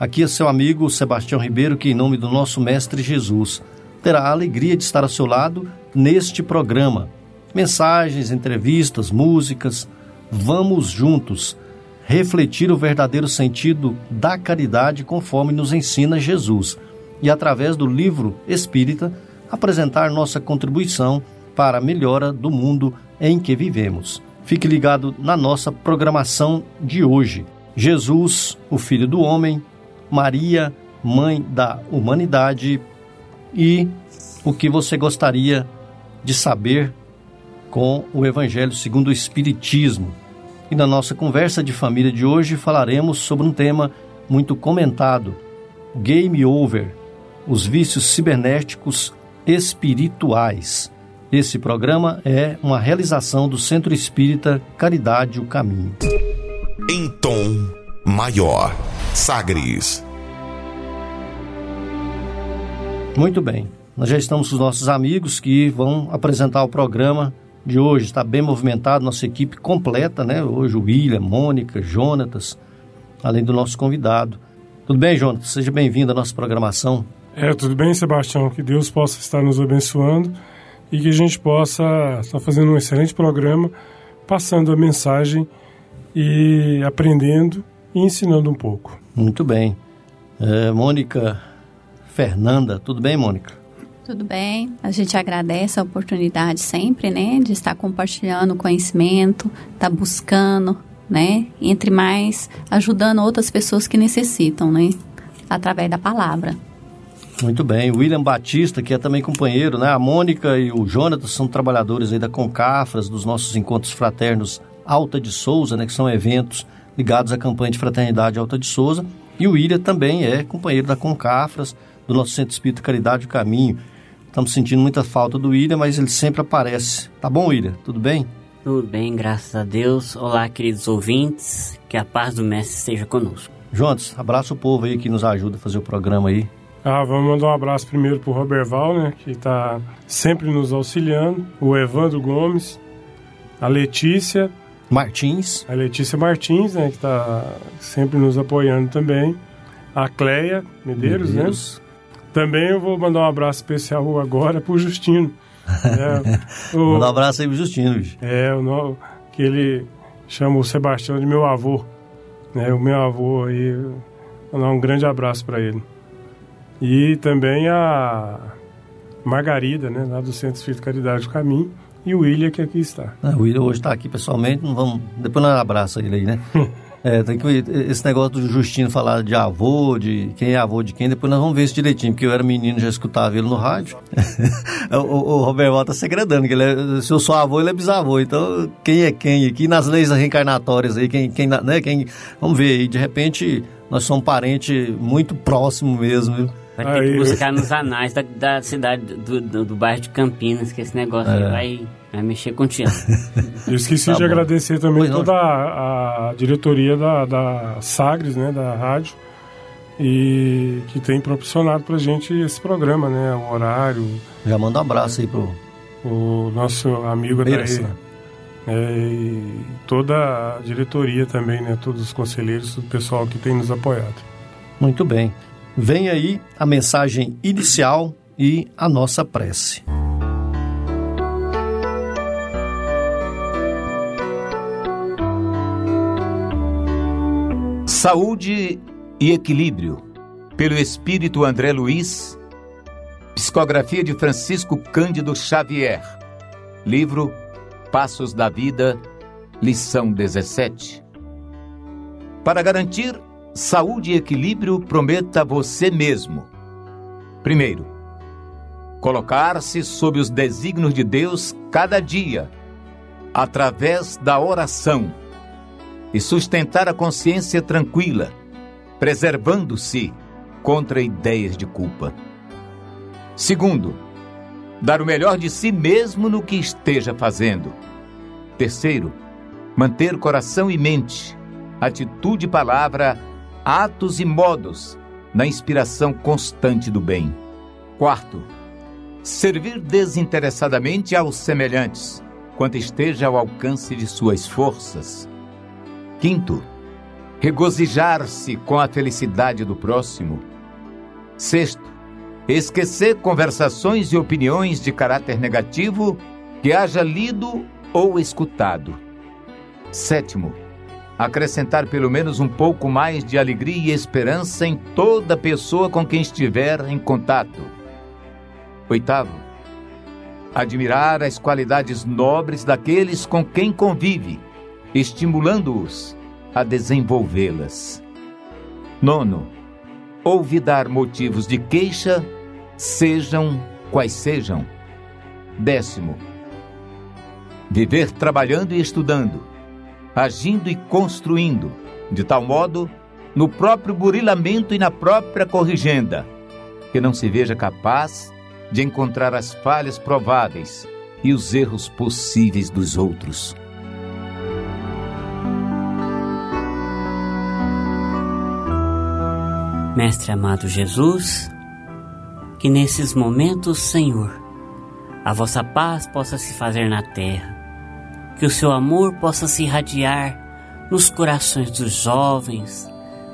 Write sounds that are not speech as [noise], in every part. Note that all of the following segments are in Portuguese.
Aqui é seu amigo Sebastião Ribeiro, que, em nome do nosso Mestre Jesus, terá a alegria de estar ao seu lado neste programa. Mensagens, entrevistas, músicas. Vamos juntos refletir o verdadeiro sentido da caridade conforme nos ensina Jesus e, através do livro espírita, apresentar nossa contribuição para a melhora do mundo em que vivemos. Fique ligado na nossa programação de hoje. Jesus, o Filho do Homem, Maria, Mãe da Humanidade e o que você gostaria de saber com o Evangelho segundo o Espiritismo. E na nossa conversa de família de hoje falaremos sobre um tema muito comentado: Game Over os vícios cibernéticos espirituais. Esse programa é uma realização do Centro Espírita Caridade o Caminho. Em tom maior. Sagres. Muito bem. Nós já estamos com os nossos amigos que vão apresentar o programa de hoje. Está bem movimentado, nossa equipe completa, né? Hoje o William, Mônica, Jonatas, além do nosso convidado. Tudo bem, Jonatas? Seja bem-vindo à nossa programação. É, tudo bem, Sebastião? Que Deus possa estar nos abençoando e que a gente possa estar fazendo um excelente programa, passando a mensagem e aprendendo e ensinando um pouco. Muito bem. É, Mônica Fernanda, tudo bem, Mônica? Tudo bem. A gente agradece a oportunidade sempre, né, de estar compartilhando conhecimento, estar tá buscando, né, entre mais ajudando outras pessoas que necessitam, né, através da palavra. Muito bem. William Batista, que é também companheiro, né? A Mônica e o Jonathan são trabalhadores aí da Concafras, dos nossos encontros fraternos Alta de Souza, né? Que são eventos ligados à campanha de fraternidade Alta de Souza. E o William também é companheiro da Concafras, do nosso Centro Espírita Caridade e Caminho. Estamos sentindo muita falta do William, mas ele sempre aparece. Tá bom, William? Tudo bem? Tudo bem, graças a Deus. Olá, queridos ouvintes. Que a paz do Mestre esteja conosco. Jones, abraça o povo aí que nos ajuda a fazer o programa aí. Ah, vamos mandar um abraço primeiro para o Roberval, né, que está sempre nos auxiliando. O Evandro Gomes, a Letícia, Martins. A Letícia Martins, né, que está sempre nos apoiando também. A Cleia Medeiros, né? Medeiros. né? Também eu vou mandar um abraço especial agora pro Justino. É, [laughs] o, Manda um abraço aí pro Justino, bicho. É, o, que ele chama o Sebastião de meu avô. Né, o meu avô aí. Mandar um grande abraço para ele. E também a Margarida, né, lá do Centro Espírito Caridade do Caminho e o William que aqui está. Ah, o William hoje está aqui pessoalmente, não vamos, depois nós abraça ele aí, né? [laughs] é, tem que esse negócio do Justino falar de avô, de quem é avô de quem, depois nós vamos ver isso direitinho, porque eu era menino já escutava ele no rádio. [laughs] o, o, o Robert Val tá segredando, que ele é, se eu sou avô, ele é bisavô, então quem é quem aqui nas leis reencarnatórias aí, quem, quem, né, quem, vamos ver aí, de repente nós somos parente muito próximo mesmo, viu? Vai ter aí, que buscar nos anais da, da cidade, do, do, do, bairro de Campinas, que esse negócio é. vai, vai mexer contigo. Eu esqueci tá de bom. agradecer também pois toda a, a, diretoria da, da Sagres, né, da rádio, e que tem proporcionado pra gente esse programa, né, o horário. Já manda um abraço aí pro... O nosso amigo da é, e toda a diretoria também, né, todos os conselheiros, o pessoal que tem nos apoiado. Muito bem. Vem aí a mensagem inicial e a nossa prece. Saúde e equilíbrio, pelo espírito André Luiz, psicografia de Francisco Cândido Xavier, livro Passos da Vida, lição 17. Para garantir saúde e equilíbrio, prometa você mesmo. Primeiro, colocar-se sob os desígnios de Deus cada dia, através da oração, e sustentar a consciência tranquila, preservando-se contra ideias de culpa. Segundo, dar o melhor de si mesmo no que esteja fazendo. Terceiro, manter coração e mente, atitude e palavra, atos e modos na inspiração constante do bem. Quarto, servir desinteressadamente aos semelhantes, quanto esteja ao alcance de suas forças. Quinto, regozijar-se com a felicidade do próximo. Sexto, esquecer conversações e opiniões de caráter negativo que haja lido ou escutado. Sétimo, acrescentar pelo menos um pouco mais de alegria e esperança em toda pessoa com quem estiver em contato. Oitavo, admirar as qualidades nobres daqueles com quem convive, estimulando-os a desenvolvê-las. Nono, olvidar motivos de queixa, sejam quais sejam. Décimo, viver trabalhando e estudando, agindo e construindo, de tal modo, no próprio burilamento e na própria corrigenda, que não se veja capaz de encontrar as falhas prováveis e os erros possíveis dos outros. Mestre amado Jesus, que nesses momentos, Senhor, a vossa paz possa se fazer na terra, que o seu amor possa se irradiar nos corações dos jovens,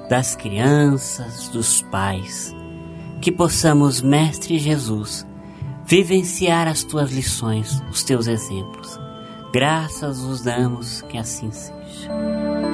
das crianças, dos pais que possamos, Mestre Jesus, vivenciar as tuas lições, os teus exemplos. Graças os damos que assim seja.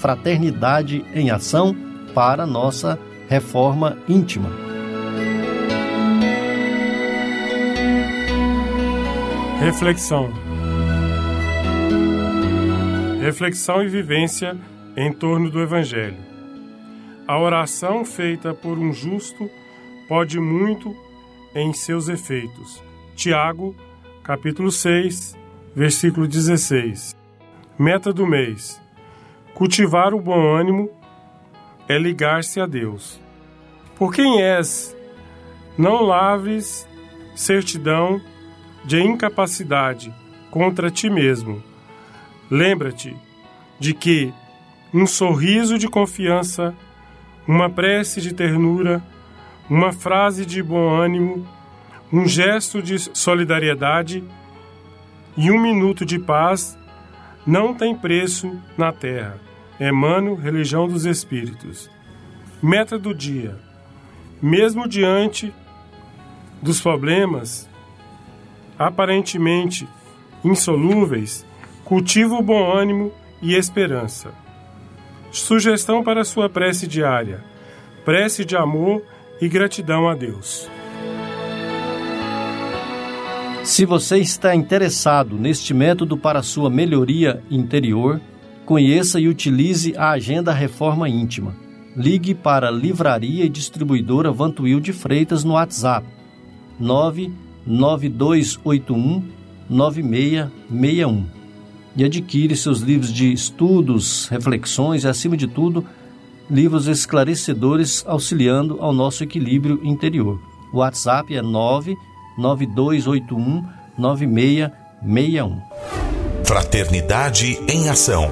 Fraternidade em Ação para nossa reforma íntima. Reflexão. Reflexão e vivência em torno do Evangelho. A oração feita por um justo pode muito em seus efeitos. Tiago, capítulo 6, versículo 16. Meta do mês: cultivar o bom ânimo é ligar-se a Deus. Por quem és? Não lavres certidão de incapacidade contra ti mesmo. Lembra-te de que um sorriso de confiança, uma prece de ternura, uma frase de bom ânimo, um gesto de solidariedade e um minuto de paz não tem preço na terra. Emmanuel, Religião dos Espíritos. Meta do dia. Mesmo diante dos problemas aparentemente insolúveis, cultiva o bom ânimo e esperança. Sugestão para sua prece diária: prece de amor e gratidão a Deus. Se você está interessado neste método para sua melhoria interior, conheça e utilize a Agenda Reforma Íntima. Ligue para a Livraria e Distribuidora Vantuil de Freitas no WhatsApp 99281 9661 e adquire seus livros de estudos, reflexões e, acima de tudo, livros esclarecedores auxiliando ao nosso equilíbrio interior. O WhatsApp é 99281 9661. Fraternidade em Ação.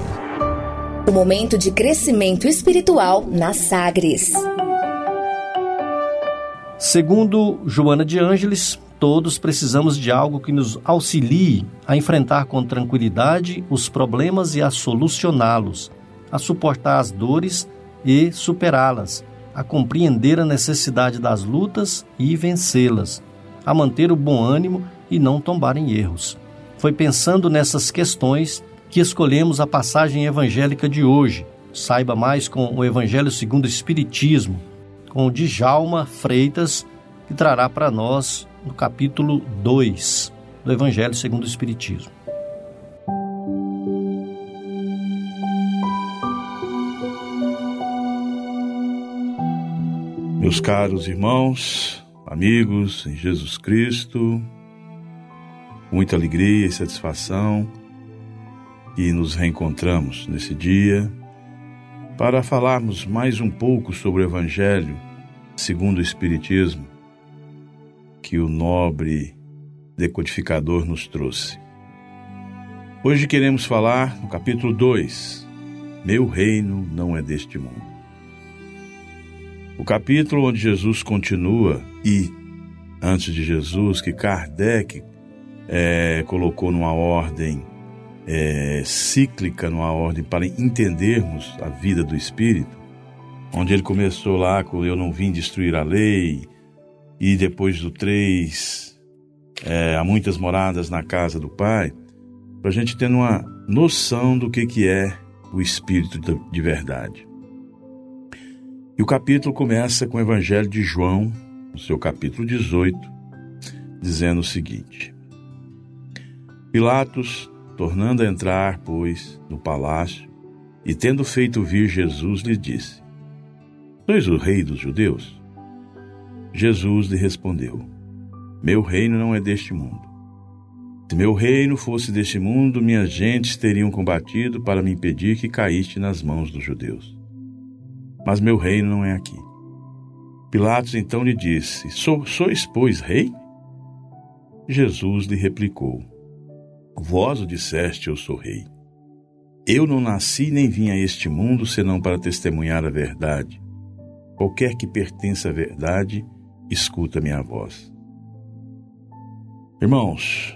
O momento de crescimento espiritual na Sagres. Segundo Joana de Ângeles, Todos precisamos de algo que nos auxilie a enfrentar com tranquilidade os problemas e a solucioná-los, a suportar as dores e superá-las, a compreender a necessidade das lutas e vencê-las, a manter o bom ânimo e não tombar em erros. Foi pensando nessas questões que escolhemos a passagem evangélica de hoje. Saiba mais com o Evangelho segundo o Espiritismo, com o Djalma Freitas, que trará para nós no capítulo 2 do Evangelho segundo o Espiritismo. Meus caros irmãos, amigos em Jesus Cristo, muita alegria e satisfação que nos reencontramos nesse dia para falarmos mais um pouco sobre o Evangelho segundo o Espiritismo que o nobre decodificador nos trouxe. Hoje queremos falar no capítulo 2: Meu reino não é deste mundo. O capítulo onde Jesus continua e, antes de Jesus, que Kardec é, colocou numa ordem é, cíclica, numa ordem para entendermos a vida do Espírito, onde ele começou lá com Eu não vim destruir a lei, e depois do 3, é, há muitas moradas na casa do Pai, para a gente ter uma noção do que, que é o Espírito de verdade. E o capítulo começa com o Evangelho de João, no seu capítulo 18, dizendo o seguinte: Pilatos, tornando a entrar, pois, no palácio, e tendo feito vir Jesus, lhe disse: Sois o rei dos judeus? Jesus lhe respondeu: Meu reino não é deste mundo. Se meu reino fosse deste mundo, minhas gentes teriam combatido para me impedir que caíste nas mãos dos judeus mas meu reino não é aqui. Pilatos então lhe disse: Sou, Sois, pois, rei? Jesus lhe replicou: Vós o disseste, eu sou rei. Eu não nasci nem vim a este mundo senão para testemunhar a verdade. Qualquer que pertença à verdade, escuta minha voz. Irmãos,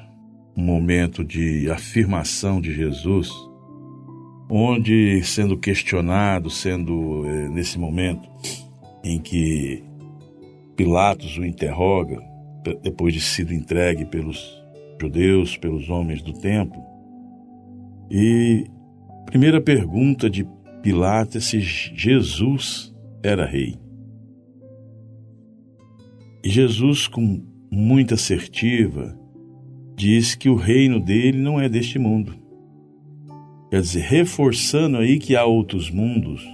um momento de afirmação de Jesus onde, sendo questionado, sendo eh, nesse momento em que Pilatos o interroga, depois de sido entregue pelos judeus, pelos homens do templo, e primeira pergunta de Pilatos é se Jesus era rei. E Jesus, com muita assertiva, diz que o reino dele não é deste mundo. Quer dizer, reforçando aí que há outros mundos,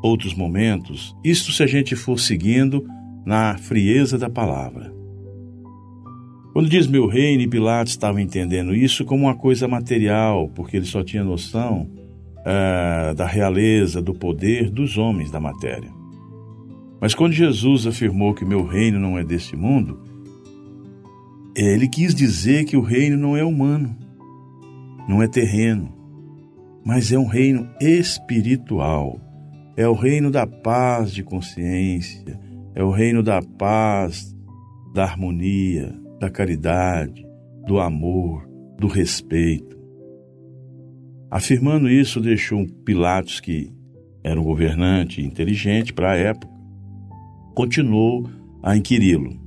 outros momentos, isto se a gente for seguindo na frieza da palavra. Quando diz meu reino, Pilatos estava entendendo isso como uma coisa material, porque ele só tinha noção uh, da realeza, do poder dos homens da matéria. Mas quando Jesus afirmou que meu reino não é deste mundo, ele quis dizer que o reino não é humano, não é terreno, mas é um reino espiritual. É o reino da paz de consciência, é o reino da paz, da harmonia, da caridade, do amor, do respeito. Afirmando isso, deixou Pilatos, que era um governante inteligente para a época, continuou a inquiri-lo: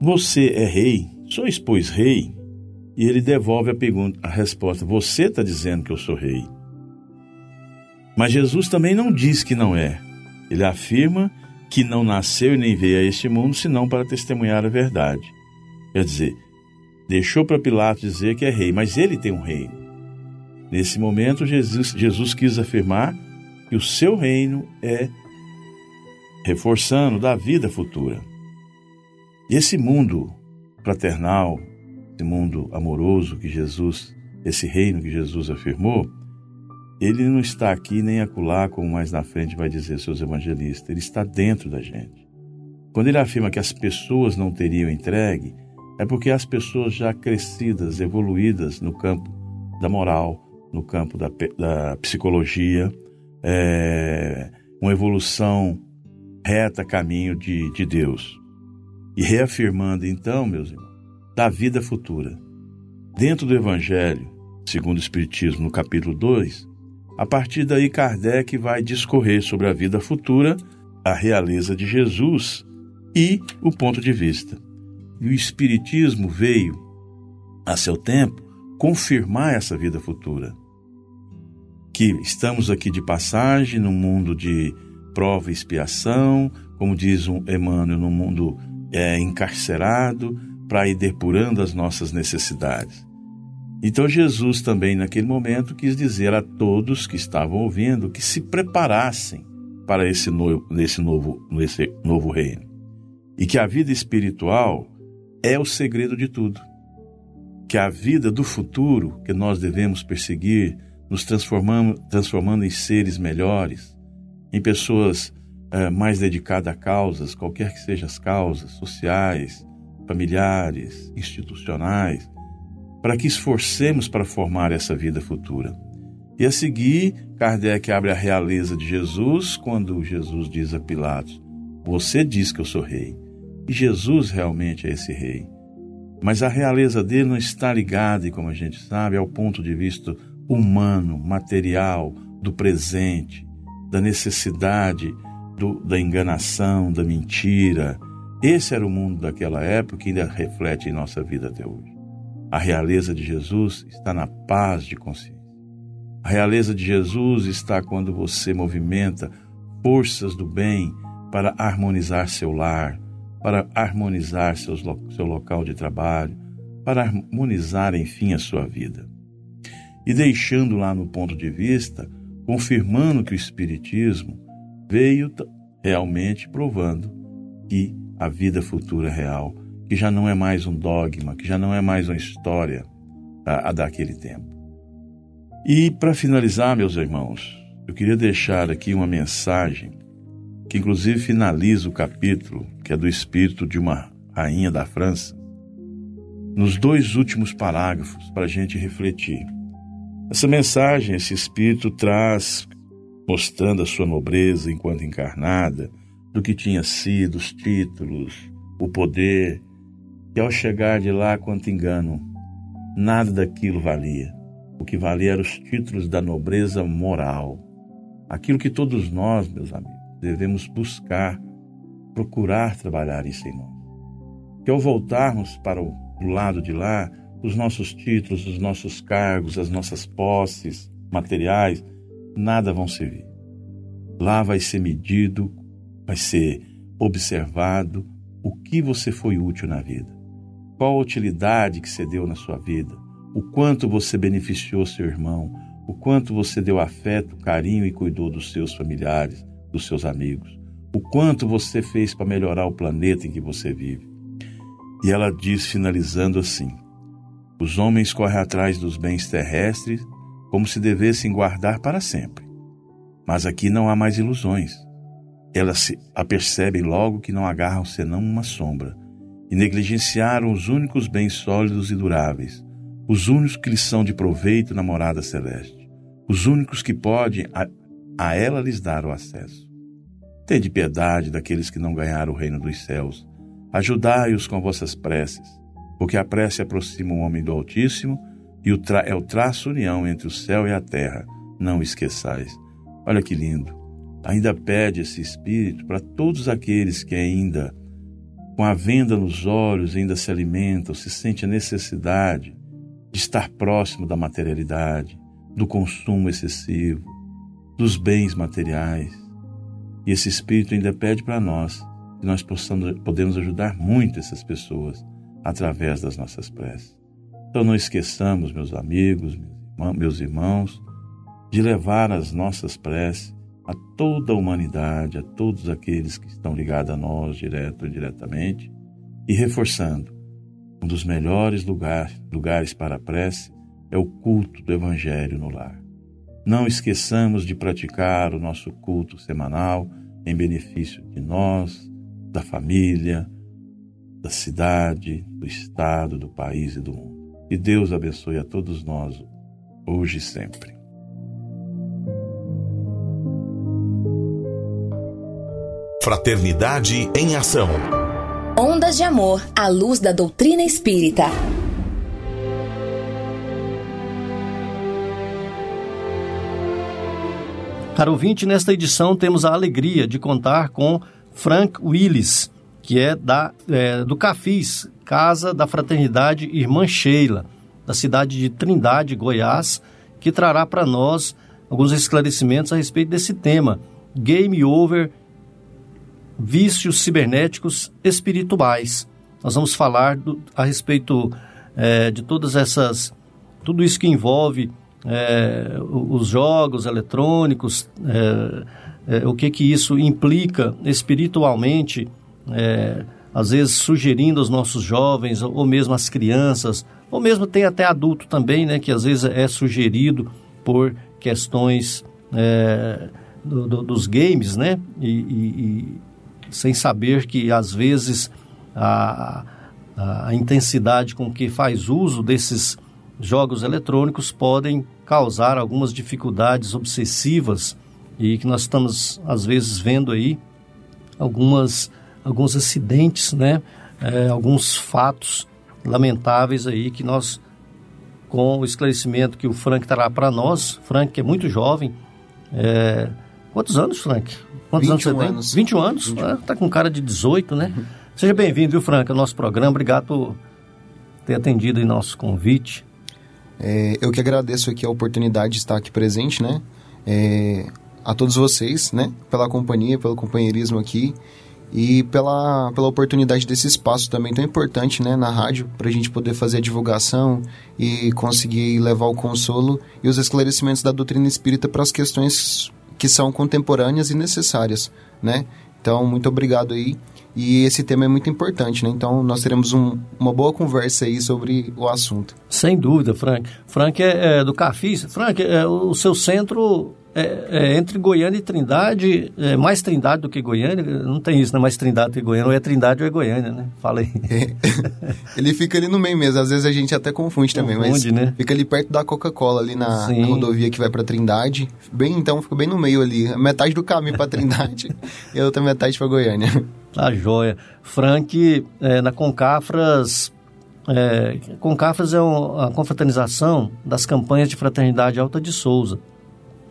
Você é rei? Sois, pois, rei? E ele devolve a pergunta, a resposta: Você está dizendo que eu sou rei. Mas Jesus também não diz que não é. Ele afirma que não nasceu e nem veio a este mundo senão para testemunhar a verdade. Quer dizer, deixou para Pilatos dizer que é rei, mas ele tem um reino. Nesse momento, Jesus, Jesus quis afirmar que o seu reino é reforçando da vida futura. Esse mundo fraternal, esse mundo amoroso que Jesus, esse reino que Jesus afirmou, ele não está aqui nem acolá, como mais na frente vai dizer seus evangelistas, ele está dentro da gente. Quando ele afirma que as pessoas não teriam entregue, é porque as pessoas já crescidas, evoluídas no campo da moral, no campo da, da psicologia, é, uma evolução reta caminho de, de Deus. E reafirmando então, meus irmãos, da vida futura. Dentro do Evangelho, segundo o Espiritismo, no capítulo 2, a partir daí Kardec vai discorrer sobre a vida futura, a realeza de Jesus e o ponto de vista. E o Espiritismo veio, a seu tempo, confirmar essa vida futura. Que estamos aqui de passagem num mundo de prova e expiação, como diz um Emmanuel, no mundo é, encarcerado, para ir depurando as nossas necessidades. Então Jesus também naquele momento quis dizer a todos que estavam ouvindo que se preparassem para esse novo, nesse novo, nesse novo reino. E que a vida espiritual é o segredo de tudo. Que a vida do futuro que nós devemos perseguir, nos transformando, transformando em seres melhores, em pessoas é, mais dedicadas a causas, qualquer que sejam as causas, sociais, familiares, institucionais, para que esforcemos para formar essa vida futura. E a seguir, Kardec abre a realeza de Jesus quando Jesus diz a Pilatos: Você diz que eu sou rei. E Jesus realmente é esse rei. Mas a realeza dele não está ligada, como a gente sabe, ao ponto de vista humano, material, do presente, da necessidade, do, da enganação, da mentira. Esse era o mundo daquela época e ainda reflete em nossa vida até hoje. A realeza de Jesus está na paz de consciência. A realeza de Jesus está quando você movimenta forças do bem para harmonizar seu lar, para harmonizar seus, seu local de trabalho, para harmonizar, enfim, a sua vida. E deixando lá no ponto de vista, confirmando que o Espiritismo veio realmente provando que a vida futura real, que já não é mais um dogma, que já não é mais uma história a, a daquele tempo. E para finalizar, meus irmãos, eu queria deixar aqui uma mensagem que inclusive finaliza o capítulo, que é do espírito de uma rainha da França, nos dois últimos parágrafos para a gente refletir. Essa mensagem, esse espírito traz, mostrando a sua nobreza enquanto encarnada, do que tinha sido, os títulos, o poder, e ao chegar de lá, quanto engano, nada daquilo valia. O que valia eram os títulos da nobreza moral. Aquilo que todos nós, meus amigos, devemos buscar, procurar trabalhar isso em nós. Que ao voltarmos para o lado de lá, os nossos títulos, os nossos cargos, as nossas posses materiais, nada vão servir. Lá vai ser medido vai ser observado o que você foi útil na vida. Qual a utilidade que você deu na sua vida? O quanto você beneficiou seu irmão? O quanto você deu afeto, carinho e cuidou dos seus familiares, dos seus amigos? O quanto você fez para melhorar o planeta em que você vive? E ela diz, finalizando assim: Os homens correm atrás dos bens terrestres como se devessem guardar para sempre. Mas aqui não há mais ilusões elas se apercebem logo que não agarram senão uma sombra, e negligenciaram os únicos bens sólidos e duráveis, os únicos que lhes são de proveito na morada celeste, os únicos que podem a, a ela lhes dar o acesso. Tende piedade daqueles que não ganharam o reino dos céus, ajudai-os com vossas preces, porque a prece aproxima o homem do Altíssimo e o é o traço união entre o céu e a terra, não esqueçais. Olha que lindo ainda pede esse Espírito para todos aqueles que ainda, com a venda nos olhos, ainda se alimentam, se sente a necessidade de estar próximo da materialidade, do consumo excessivo, dos bens materiais. E esse Espírito ainda pede para nós que nós possamos, podemos ajudar muito essas pessoas através das nossas preces. Então não esqueçamos, meus amigos, meus irmãos, de levar as nossas preces a toda a humanidade, a todos aqueles que estão ligados a nós, direto ou indiretamente, e reforçando, um dos melhores lugar, lugares para a prece é o culto do Evangelho no lar. Não esqueçamos de praticar o nosso culto semanal em benefício de nós, da família, da cidade, do estado, do país e do mundo. Que Deus abençoe a todos nós, hoje e sempre. Fraternidade em Ação. Ondas de Amor à luz da doutrina espírita. Caro ouvinte, nesta edição temos a alegria de contar com Frank Willis, que é, da, é, do Cafis, Casa da Fraternidade Irmã Sheila, da cidade de Trindade, Goiás, que trará para nós alguns esclarecimentos a respeito desse tema, Game Over vícios cibernéticos espirituais. Nós vamos falar do, a respeito é, de todas essas, tudo isso que envolve é, os jogos eletrônicos, é, é, o que que isso implica espiritualmente, é, às vezes sugerindo aos nossos jovens ou mesmo às crianças, ou mesmo tem até adulto também, né, que às vezes é sugerido por questões é, do, do, dos games, né, e, e, sem saber que às vezes a, a, intensidade com que faz uso desses jogos eletrônicos podem causar algumas dificuldades obsessivas e que nós estamos às vezes vendo aí algumas alguns acidentes, né? É, alguns fatos lamentáveis aí que nós com o esclarecimento que o Frank trará para nós, Frank que é muito jovem, é... quantos anos, Frank? Quantos anos você tem? Anos. 21 anos? 21. Ah, tá com cara de 18, né? Uhum. Seja bem-vindo, viu, Frank, ao nosso programa. Obrigado por ter atendido em nosso convite. É, eu que agradeço aqui a oportunidade de estar aqui presente, né? É, a todos vocês, né? Pela companhia, pelo companheirismo aqui e pela, pela oportunidade desse espaço também tão importante, né? Na rádio, para a gente poder fazer a divulgação e conseguir levar o consolo e os esclarecimentos da doutrina espírita para as questões que são contemporâneas e necessárias, né? Então, muito obrigado aí. E esse tema é muito importante, né? Então, nós teremos um, uma boa conversa aí sobre o assunto. Sem dúvida, Frank. Frank é, é do Cafis. Frank, é, o seu centro é, é, entre Goiânia e Trindade, é mais Trindade do que Goiânia? Não tem isso, né? Mais Trindade do que Goiânia. Ou é Trindade ou é Goiânia, né? Fala aí. É. [laughs] Ele fica ali no meio mesmo. Às vezes a gente até confunde, confunde também, mas né? fica ali perto da Coca-Cola, ali na, na, rodovia que vai para Trindade. Bem, então, fica bem no meio ali. Metade do caminho para Trindade [laughs] e a outra metade para Goiânia. Tá joia. Frank, é, na Concafras, é, Concafras é um, a confraternização das campanhas de fraternidade Alta de Souza.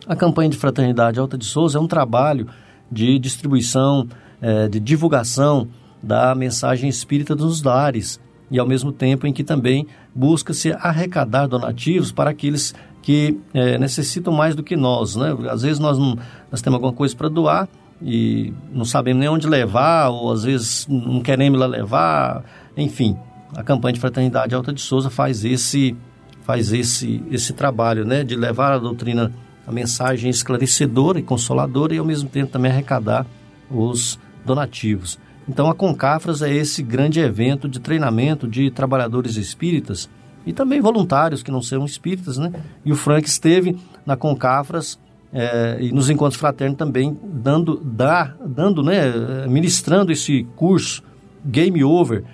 A campanha de fraternidade Alta de Souza é um trabalho de distribuição, é, de divulgação da mensagem espírita dos lares e ao mesmo tempo em que também busca-se arrecadar donativos para aqueles que é, necessitam mais do que nós, né? Às vezes nós, não, nós temos alguma coisa para doar e não sabemos nem onde levar, ou às vezes não queremos lá levar, enfim. A campanha de Fraternidade Alta de Souza faz esse faz esse esse trabalho, né, de levar a doutrina a mensagem esclarecedora e consoladora e ao mesmo tempo também arrecadar os donativos. Então a Concafras é esse grande evento de treinamento de trabalhadores espíritas e também voluntários que não são espíritas, né? E o Frank esteve na Concafras é, e nos encontros fraternos também dando, dá, dando, né, ministrando esse curso Game Over.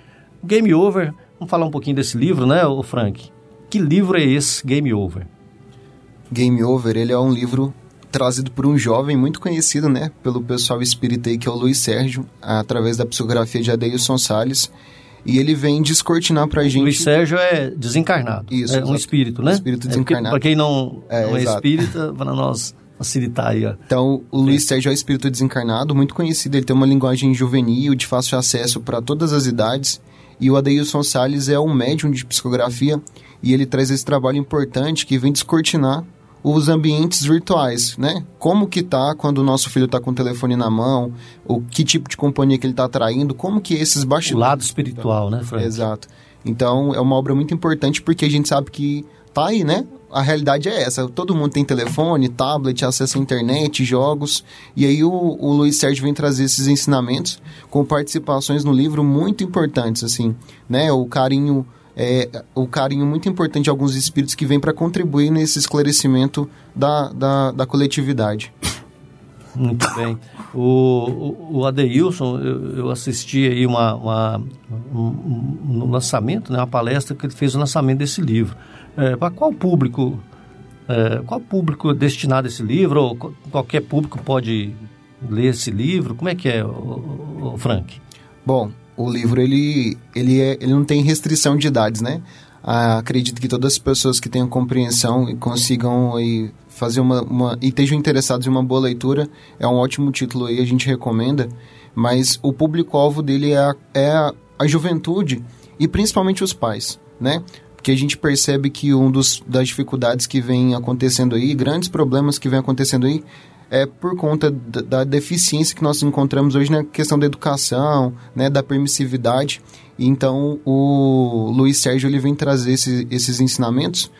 Game Over, vamos falar um pouquinho desse livro, né, o Frank? Que livro é esse, Game Over? Game Over, ele é um livro trazido por um jovem muito conhecido, né, pelo pessoal espírita aí, que é o Luiz Sérgio, através da psicografia de Adeilson Salles. E ele vem descortinar pra gente. Luiz Sérgio é desencarnado. Isso. É exato. um espírito, né? Espírito desencarnado. É para quem não é, não é espírita, para nós facilitar aí, ó. Então, o Luiz Sérgio é um espírito desencarnado, muito conhecido. Ele tem uma linguagem juvenil, de fácil acesso para todas as idades. E o Adeilson Salles é um médium de psicografia e ele traz esse trabalho importante que vem descortinar os ambientes virtuais, né? Como que tá quando o nosso filho tá com o telefone na mão, o que tipo de companhia que ele tá atraindo, como que esses bastidores... O lado espiritual, né, Frank? Exato. Então, é uma obra muito importante porque a gente sabe que tá aí, né? A realidade é essa. Todo mundo tem telefone, tablet, acesso à internet, jogos. E aí o, o Luiz Sérgio vem trazer esses ensinamentos com participações no livro muito importantes, assim, né? O carinho é, o carinho muito importante de alguns espíritos que vêm para contribuir nesse esclarecimento da, da, da coletividade. Muito bem. O, o, o Adeilson, eu, eu, assisti aí uma, uma um, um, lançamento, né, uma palestra que ele fez o lançamento desse livro. É, para qual público, é, qual público é destinado a esse livro? Ou qualquer público pode ler esse livro? Como é que é, o, o Frank? Bom, o livro ele, ele, é, ele não tem restrição de idades, né? Ah, acredito que todas as pessoas que tenham compreensão e consigam aí, fazer uma, uma e estejam interessados em uma boa leitura, é um ótimo título aí, a gente recomenda. Mas o público-alvo dele é a, é a, a juventude e principalmente os pais, né? Porque a gente percebe que um dos das dificuldades que vem acontecendo aí, grandes problemas que vem acontecendo aí, é por conta da, deficiência que nós encontramos hoje na questão da educação, né, da permissividade. Então, o Luiz Sérgio ele vem trazer esse, esses ensinamentos,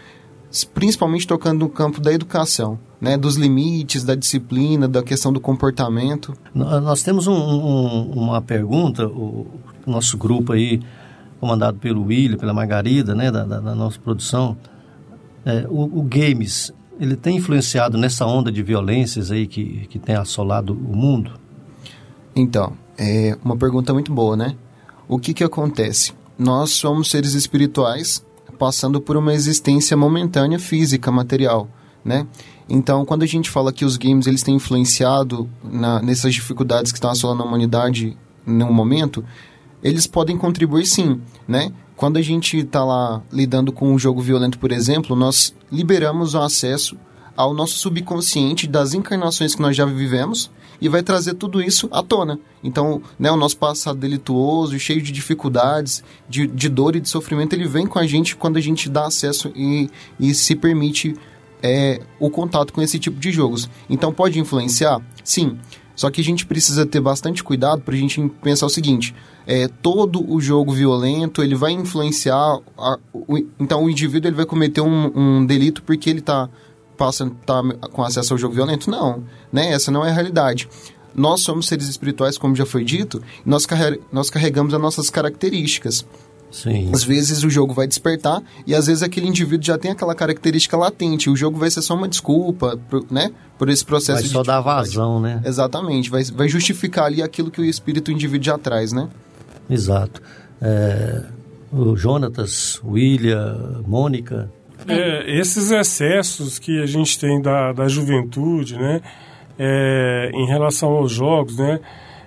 principalmente tocando no campo da educação, né, dos limites, da disciplina, da questão do comportamento. Nós temos um, um, uma pergunta, o nosso grupo aí, comandado pelo William, pela Margarida, né, da, da, da nossa produção, é, o, o, games, ele tem influenciado nessa onda de violências aí que, que tem assolado o mundo? Então, é uma pergunta muito boa, né? O que que acontece? Nós somos seres espirituais passando por uma existência momentânea física, material, né? Então, quando a gente fala que os games eles têm influenciado na, nessas dificuldades que estão assolando a humanidade no momento, eles podem contribuir sim, né? Quando a gente está lá lidando com um jogo violento, por exemplo, nós liberamos o acesso ao nosso subconsciente das encarnações que nós já vivemos e vai trazer tudo isso à tona. Então, né, o nosso passado delituoso, cheio de dificuldades, de, de dor e de sofrimento, ele vem com a gente quando a gente dá acesso e, e se permite é, o contato com esse tipo de jogos. Então, pode influenciar? Sim. Só que a gente precisa ter bastante cuidado para a gente pensar o seguinte: é, todo o jogo violento ele vai influenciar. A, o, então o indivíduo ele vai cometer um, um delito porque ele está passa tá com acesso ao jogo violento? Não, né? Essa não é a realidade. Nós somos seres espirituais, como já foi dito, e nós, carre nós carregamos as nossas características. Sim. Às vezes o jogo vai despertar e às vezes aquele indivíduo já tem aquela característica latente. O jogo vai ser só uma desculpa, por, né? Por esse processo vai de. só dar vazão, né? Exatamente. Vai, vai justificar ali aquilo que o espírito indivíduo já traz, né? Exato. É, o Jonatas, William, Mônica. É, esses excessos que a gente tem da, da juventude, né? É, em relação aos jogos, né?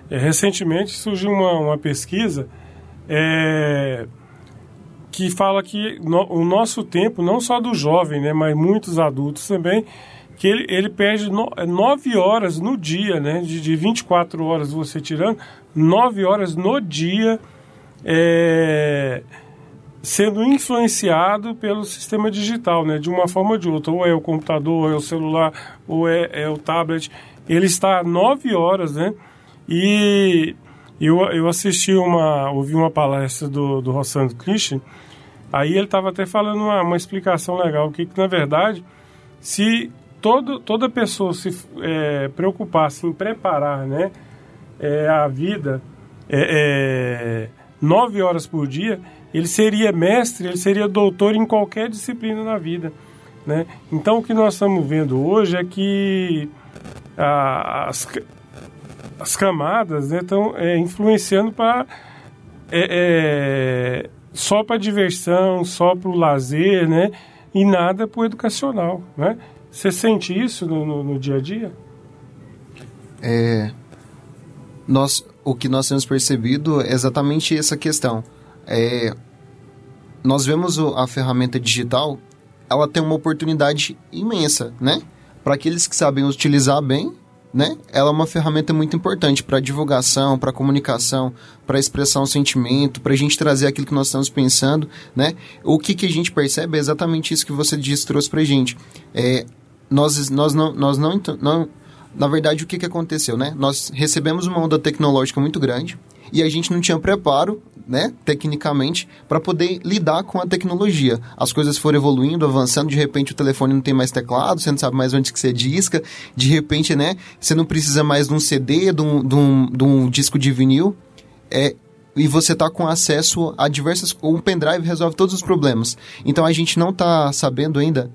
É, recentemente surgiu uma, uma pesquisa é, que fala que no, o nosso tempo, não só do jovem, né, mas muitos adultos também, que ele, ele perde no, 9 horas no dia, né, de, de 24 horas você tirando, 9 horas no dia é, sendo influenciado pelo sistema digital, né, de uma forma ou de outra, ou é o computador, ou é o celular, ou é, é o tablet, ele está 9 horas, né, e eu, eu assisti uma, ouvi uma palestra do, do Rossandro Christian, aí ele estava até falando uma, uma explicação legal, que, que na verdade, se todo, toda pessoa se é, preocupasse em preparar né, é, a vida é, é, nove horas por dia, ele seria mestre, ele seria doutor em qualquer disciplina na vida. Né? Então, o que nós estamos vendo hoje é que a, as, as camadas estão né, é, influenciando para é, é, só para diversão, só para o lazer, né? E nada para o educacional, né? Você sente isso no, no, no, dia a dia? É, nós, o que nós temos percebido é exatamente essa questão. É, nós vemos a ferramenta digital, ela tem uma oportunidade imensa, né? Para aqueles que sabem utilizar bem, né? Ela é uma ferramenta muito importante para divulgação, para comunicação, para expressar um sentimento, para a gente trazer aquilo que nós estamos pensando, né? O que, que a gente percebe é exatamente isso que você disse, trouxe para a gente. É, nós, nós não, nós não, não, na verdade, o que, que aconteceu, né? Nós recebemos uma onda tecnológica muito grande e a gente não tinha preparo né, tecnicamente, para poder lidar com a tecnologia. As coisas foram evoluindo, avançando, de repente o telefone não tem mais teclado, você não sabe mais onde que você disca, de repente, né, você não precisa mais de um CD, de um, de um, de um disco de vinil, é, e você está com acesso a diversas... Um pendrive resolve todos os problemas. Então a gente não está sabendo ainda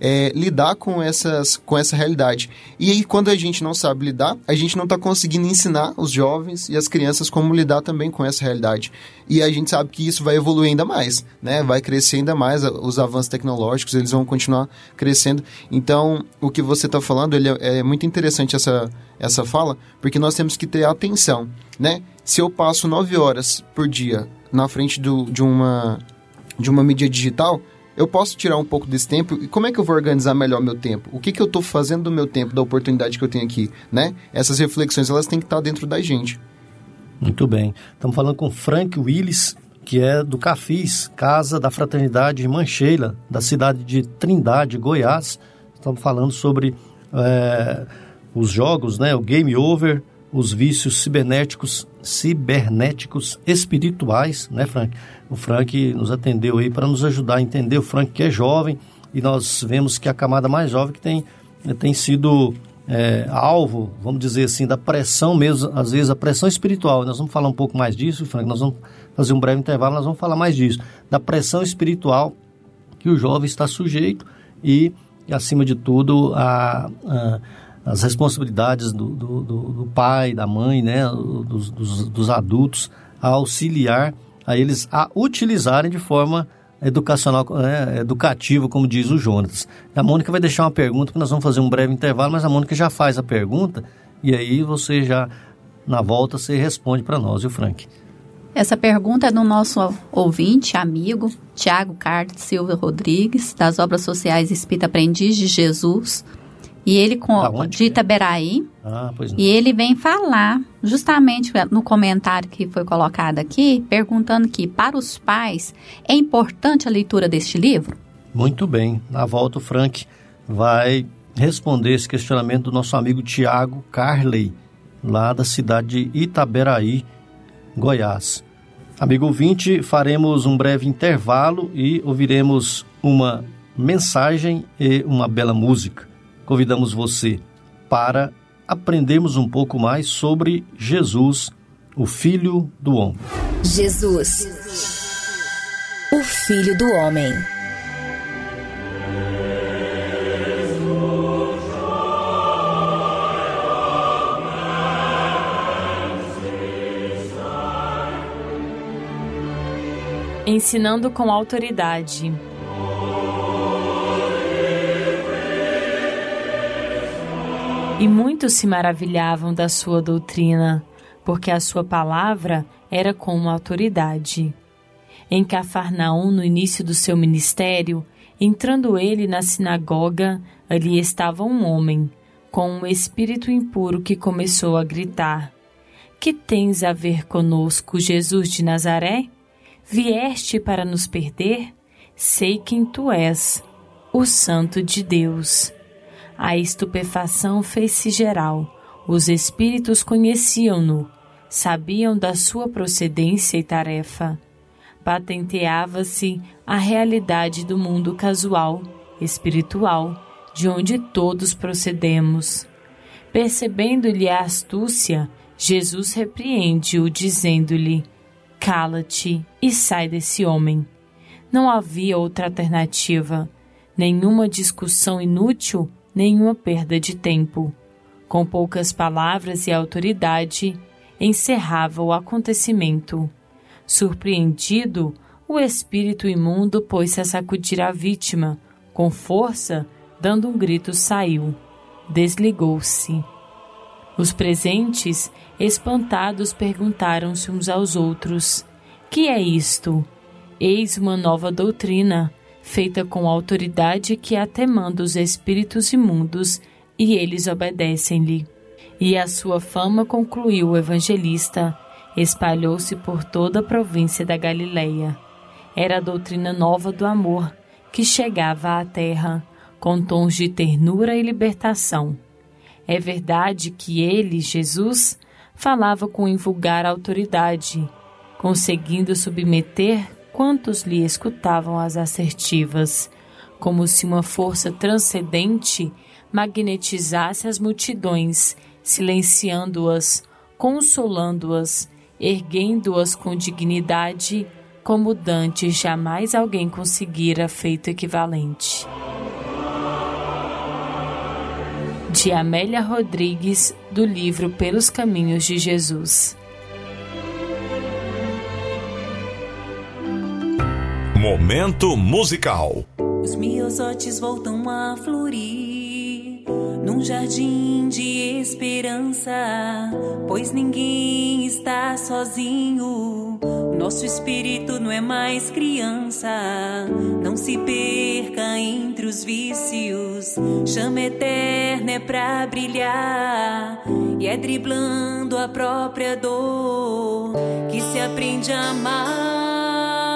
é, lidar com, essas, com essa realidade. E aí, quando a gente não sabe lidar, a gente não está conseguindo ensinar os jovens e as crianças como lidar também com essa realidade. E a gente sabe que isso vai evoluir ainda mais, né? Vai crescer ainda mais, os avanços tecnológicos, eles vão continuar crescendo. Então, o que você está falando, ele é, é muito interessante essa, essa fala, porque nós temos que ter atenção, né? Se eu passo nove horas por dia na frente do, de, uma, de uma mídia digital, eu posso tirar um pouco desse tempo e como é que eu vou organizar melhor meu tempo? O que, que eu estou fazendo do meu tempo, da oportunidade que eu tenho aqui, né? Essas reflexões, elas têm que estar dentro da gente. Muito bem. Estamos falando com Frank Willis, que é do Cafis, Casa da Fraternidade Mancheila, da cidade de Trindade, Goiás. Estamos falando sobre é, os jogos, né? O game over, os vícios cibernéticos, cibernéticos espirituais, né, Frank? O Frank nos atendeu aí para nos ajudar a entender. O Frank que é jovem e nós vemos que a camada mais jovem que tem, tem sido é, alvo, vamos dizer assim, da pressão mesmo, às vezes a pressão espiritual. Nós vamos falar um pouco mais disso, Frank. Nós vamos fazer um breve intervalo, nós vamos falar mais disso, da pressão espiritual que o jovem está sujeito e, e acima de tudo, a, a as responsabilidades do, do, do, pai, da mãe, né, dos, dos, dos, adultos, a auxiliar a eles a utilizarem de forma educacional, né, educativa, como diz o Jonas. A Mônica vai deixar uma pergunta, que nós vamos fazer um breve intervalo, mas a Mônica já faz a pergunta e aí você já, na volta, você responde para nós, o Frank? Essa pergunta é do nosso ouvinte, amigo, Tiago Carlos Silva Rodrigues, das Obras Sociais Espírita Aprendiz de Jesus, e ele com Aonde, de Itaberaí. Ah, pois não. E ele vem falar, justamente no comentário que foi colocado aqui, perguntando que para os pais é importante a leitura deste livro? Muito bem. Na volta, o Frank vai responder esse questionamento do nosso amigo Tiago Carley, lá da cidade de Itaberaí, Goiás. Amigo ouvinte, faremos um breve intervalo e ouviremos uma mensagem e uma bela música convidamos você para aprendermos um pouco mais sobre Jesus, o Filho do Homem. Jesus, o Filho do Homem. Ensinando com autoridade. E muitos se maravilhavam da sua doutrina, porque a sua palavra era como autoridade. Em Cafarnaum, no início do seu ministério, entrando ele na sinagoga, ali estava um homem, com um espírito impuro que começou a gritar: Que tens a ver conosco, Jesus de Nazaré? Vieste para nos perder? Sei quem tu és, o Santo de Deus. A estupefação fez-se geral. Os espíritos conheciam-no, sabiam da sua procedência e tarefa. Patenteava-se a realidade do mundo casual, espiritual, de onde todos procedemos. Percebendo-lhe a astúcia, Jesus repreende-o, dizendo-lhe: Cala-te e sai desse homem. Não havia outra alternativa, nenhuma discussão inútil nenhuma perda de tempo. Com poucas palavras e autoridade, encerrava o acontecimento. Surpreendido, o espírito imundo pôs-se a sacudir a vítima. Com força, dando um grito, saiu. Desligou-se. Os presentes, espantados, perguntaram-se uns aos outros: Que é isto? Eis uma nova doutrina feita com autoridade que até manda os espíritos imundos e eles obedecem-lhe. E a sua fama, concluiu o evangelista, espalhou-se por toda a província da Galileia. Era a doutrina nova do amor que chegava à terra, com tons de ternura e libertação. É verdade que ele, Jesus, falava com invulgar autoridade, conseguindo submeter quantos lhe escutavam as assertivas, como se uma força transcendente magnetizasse as multidões, silenciando-as, consolando-as, erguendo-as com dignidade, como Dante jamais alguém conseguira feito equivalente. De Amélia Rodrigues, do livro Pelos Caminhos de Jesus. Momento musical. Os miosotes voltam a florir num jardim de esperança, pois ninguém está sozinho. Nosso espírito não é mais criança. Não se perca entre os vícios. Chama eterna é pra brilhar. E é driblando a própria dor que se aprende a amar.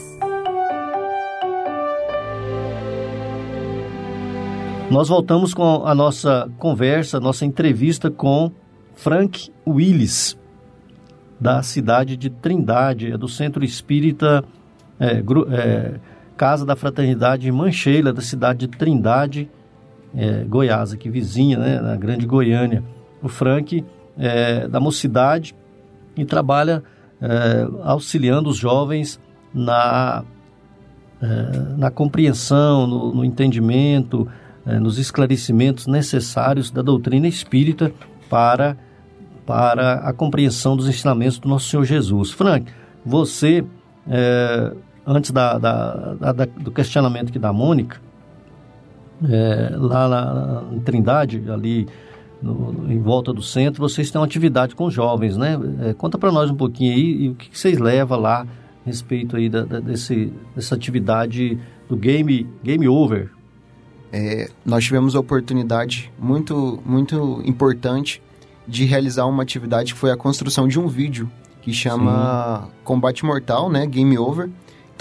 Nós voltamos com a nossa conversa, nossa entrevista com Frank Willis, da cidade de Trindade, é do Centro Espírita é, é, Casa da Fraternidade Mancheila, da cidade de Trindade, é, Goiás, aqui vizinha, né, na Grande Goiânia. O Frank é da mocidade e trabalha é, auxiliando os jovens na, é, na compreensão, no, no entendimento, é, nos esclarecimentos necessários da doutrina espírita para, para a compreensão dos ensinamentos do nosso Senhor Jesus. Frank, você, é, antes da, da, da, do questionamento aqui da Mônica, é, lá na, em Trindade, ali no, em volta do centro, vocês têm uma atividade com jovens, né? Conta para nós um pouquinho aí e o que, que vocês levam lá a respeito aí da, da, desse, dessa atividade do Game, game Over. É, nós tivemos a oportunidade muito, muito importante de realizar uma atividade que foi a construção de um vídeo que chama Sim. Combate Mortal, né? Game Over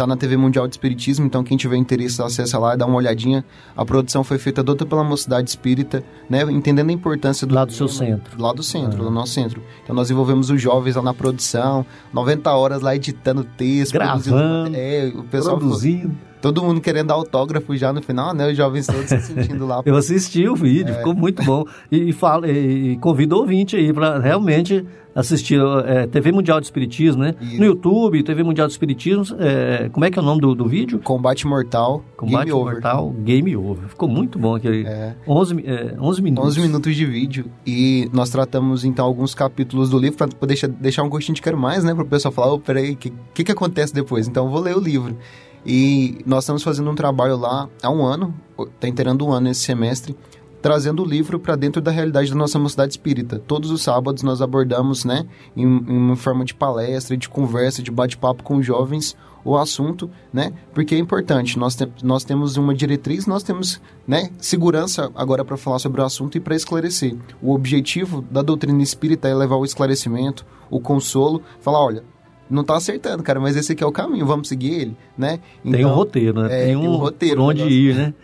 Tá na TV Mundial de Espiritismo, então quem tiver interesse, acessa lá e dá uma olhadinha. A produção foi feita toda pela Mocidade Espírita, né? Entendendo a importância do... Lá do seu centro. Lá do centro, ah. do nosso centro. Então nós envolvemos os jovens lá na produção, 90 horas lá editando texto. Gravando, é, o pessoal produzindo. Todo mundo querendo autógrafo já no final, né? Os jovens todos se sentindo lá. [laughs] Eu assisti o vídeo, é. ficou muito bom. E, e, fala, e, e convido o ouvinte aí para realmente assistir é, TV Mundial de Espiritismo, né? Isso. No YouTube, TV Mundial de Espiritismo. É, como é que é o nome do, do vídeo? Combate Mortal. Combate Game Mortal Over. Game Over. Ficou muito bom aquele. É. 11, é, 11 minutos. 11 minutos de vídeo. E nós tratamos então alguns capítulos do livro para poder deixar, deixar um gostinho de quero mais, né? Para o pessoal falar, oh, peraí, o que, que, que acontece depois? Então eu vou ler o livro. E nós estamos fazendo um trabalho lá há um ano, está inteirando um ano esse semestre, trazendo o livro para dentro da realidade da nossa mocidade espírita. Todos os sábados nós abordamos, né, em, em uma forma de palestra, de conversa, de bate-papo com jovens, o assunto, né? Porque é importante. Nós, te nós temos uma diretriz, nós temos, né, segurança agora para falar sobre o assunto e para esclarecer. O objetivo da doutrina espírita é levar o esclarecimento, o consolo, falar, olha, não tá acertando, cara, mas esse aqui é o caminho, vamos seguir ele, né? Então, tem um roteiro, né? É, tem, um, tem um roteiro. Onde ir, né?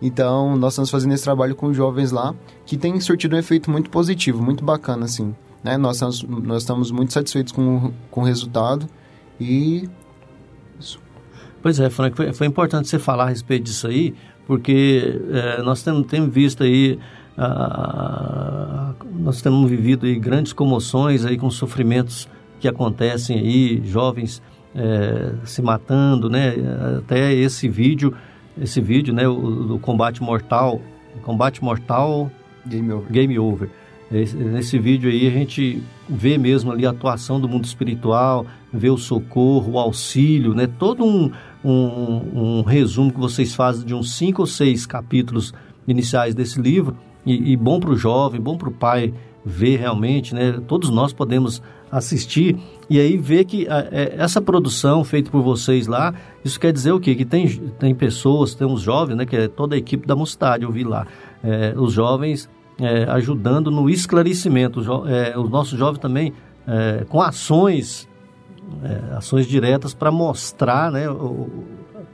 Então, nós estamos fazendo esse trabalho com jovens lá, que tem surtido um efeito muito positivo, muito bacana, assim. Né? Nós, estamos, nós estamos muito satisfeitos com, com o resultado e... Isso. Pois é, Frank, foi, foi, importante você falar a respeito disso aí, porque é, nós temos, temos visto aí... nós temos vivido aí grandes comoções aí com sofrimentos que acontecem aí, jovens é, se matando, né? Até esse vídeo esse vídeo, né, o, do combate mortal, combate mortal, game over. Game over. Esse, nesse vídeo aí a gente vê mesmo ali a atuação do mundo espiritual, vê o socorro, o auxílio, né, todo um, um, um resumo que vocês fazem de uns cinco ou seis capítulos iniciais desse livro e, e bom para o jovem, bom para o pai ver realmente, né? Todos nós podemos assistir e aí ver que a, é, essa produção feita por vocês lá, isso quer dizer o quê? Que tem, tem pessoas, tem uns jovens, né? Que é toda a equipe da Mocidade, eu vi lá. É, os jovens é, ajudando no esclarecimento. Os, é, os nossos jovens também é, com ações, é, ações diretas para mostrar, né? O,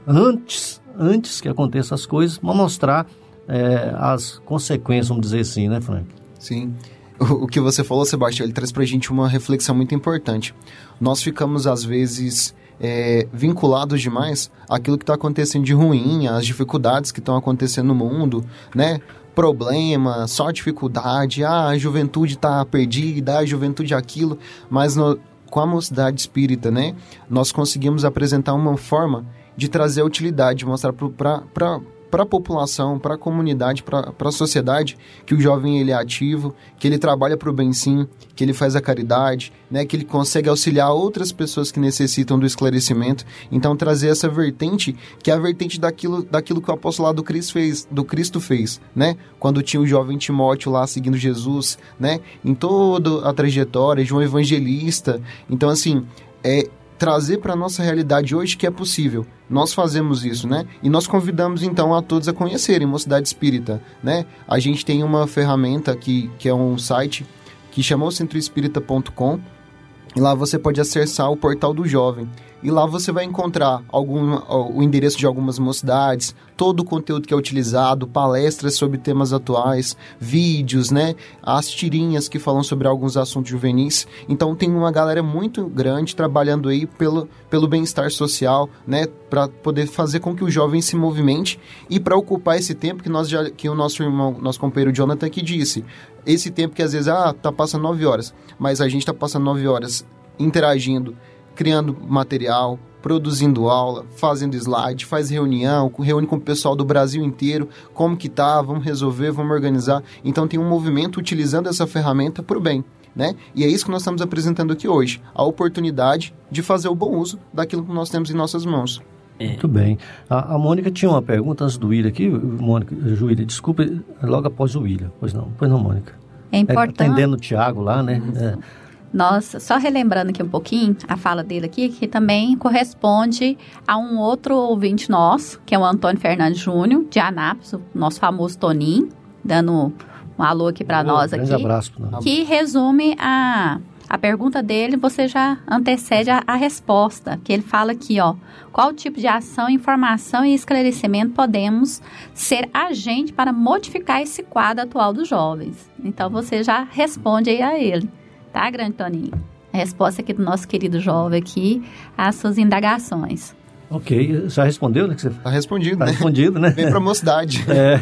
antes antes que aconteçam as coisas, para mostrar as consequências, vamos dizer assim, né, Frank? Sim. O, o que você falou, Sebastião, ele traz para a gente uma reflexão muito importante. Nós ficamos, às vezes, é, vinculados demais àquilo que está acontecendo de ruim, às dificuldades que estão acontecendo no mundo, né? Problema, só dificuldade, ah, a juventude está perdida, a juventude é aquilo, mas no, com a mocidade espírita, né? Nós conseguimos apresentar uma forma de trazer utilidade, mostrar para para a população, para a comunidade, para a sociedade, que o jovem ele é ativo, que ele trabalha para o bem sim, que ele faz a caridade, né, que ele consegue auxiliar outras pessoas que necessitam do esclarecimento. Então trazer essa vertente, que é a vertente daquilo, daquilo que o apostolado do Cristo fez, do Cristo fez, né? Quando tinha o jovem Timóteo lá seguindo Jesus, né? Em toda a trajetória de um evangelista. Então assim, é trazer para a nossa realidade hoje que é possível. Nós fazemos isso, né? E nós convidamos então a todos a conhecerem Mocidade Espírita, né? A gente tem uma ferramenta que, que é um site que chamou centroespírita.com e lá você pode acessar o portal do jovem e lá você vai encontrar algum, o endereço de algumas mocidades, todo o conteúdo que é utilizado, palestras sobre temas atuais, vídeos, né? As tirinhas que falam sobre alguns assuntos juvenis. Então tem uma galera muito grande trabalhando aí pelo, pelo bem-estar social, né? Para poder fazer com que o jovem se movimente e para ocupar esse tempo que nós já, que o nosso irmão, nosso companheiro Jonathan aqui disse. Esse tempo que às vezes, ah, tá passando nove horas, mas a gente tá passando nove horas interagindo, criando material, produzindo aula, fazendo slide, faz reunião, reúne com o pessoal do Brasil inteiro, como que tá, vamos resolver, vamos organizar. Então tem um movimento utilizando essa ferramenta para o bem. Né? E é isso que nós estamos apresentando aqui hoje, a oportunidade de fazer o bom uso daquilo que nós temos em nossas mãos. É. Muito bem. A, a, Mônica tinha uma pergunta antes do William aqui. Mônica, Juília, desculpe, logo após o William. Pois não, pois não, Mônica. É importante. É, atendendo o Tiago lá, né? Uhum. É. Nós, só relembrando aqui um pouquinho a fala dele aqui, que também corresponde a um outro ouvinte nosso, que é o Antônio Fernandes Júnior, de Anápolis, o nosso famoso Toninho, dando um alô aqui para nós aqui. abraço. Que resume a, a pergunta dele, você já antecede a, a, resposta, que ele fala aqui, ó, qual tipo de ação, informação e esclarecimento podemos ser agente para modificar esse quadro atual dos jovens? Então você já responde aí a ele. Tá, grande Toninho? A resposta aqui do nosso querido jovem aqui às suas indagações. Ok, já respondeu, né? Você... Tá respondido, tá né? respondido, né? Vem pra mocidade. [laughs] é.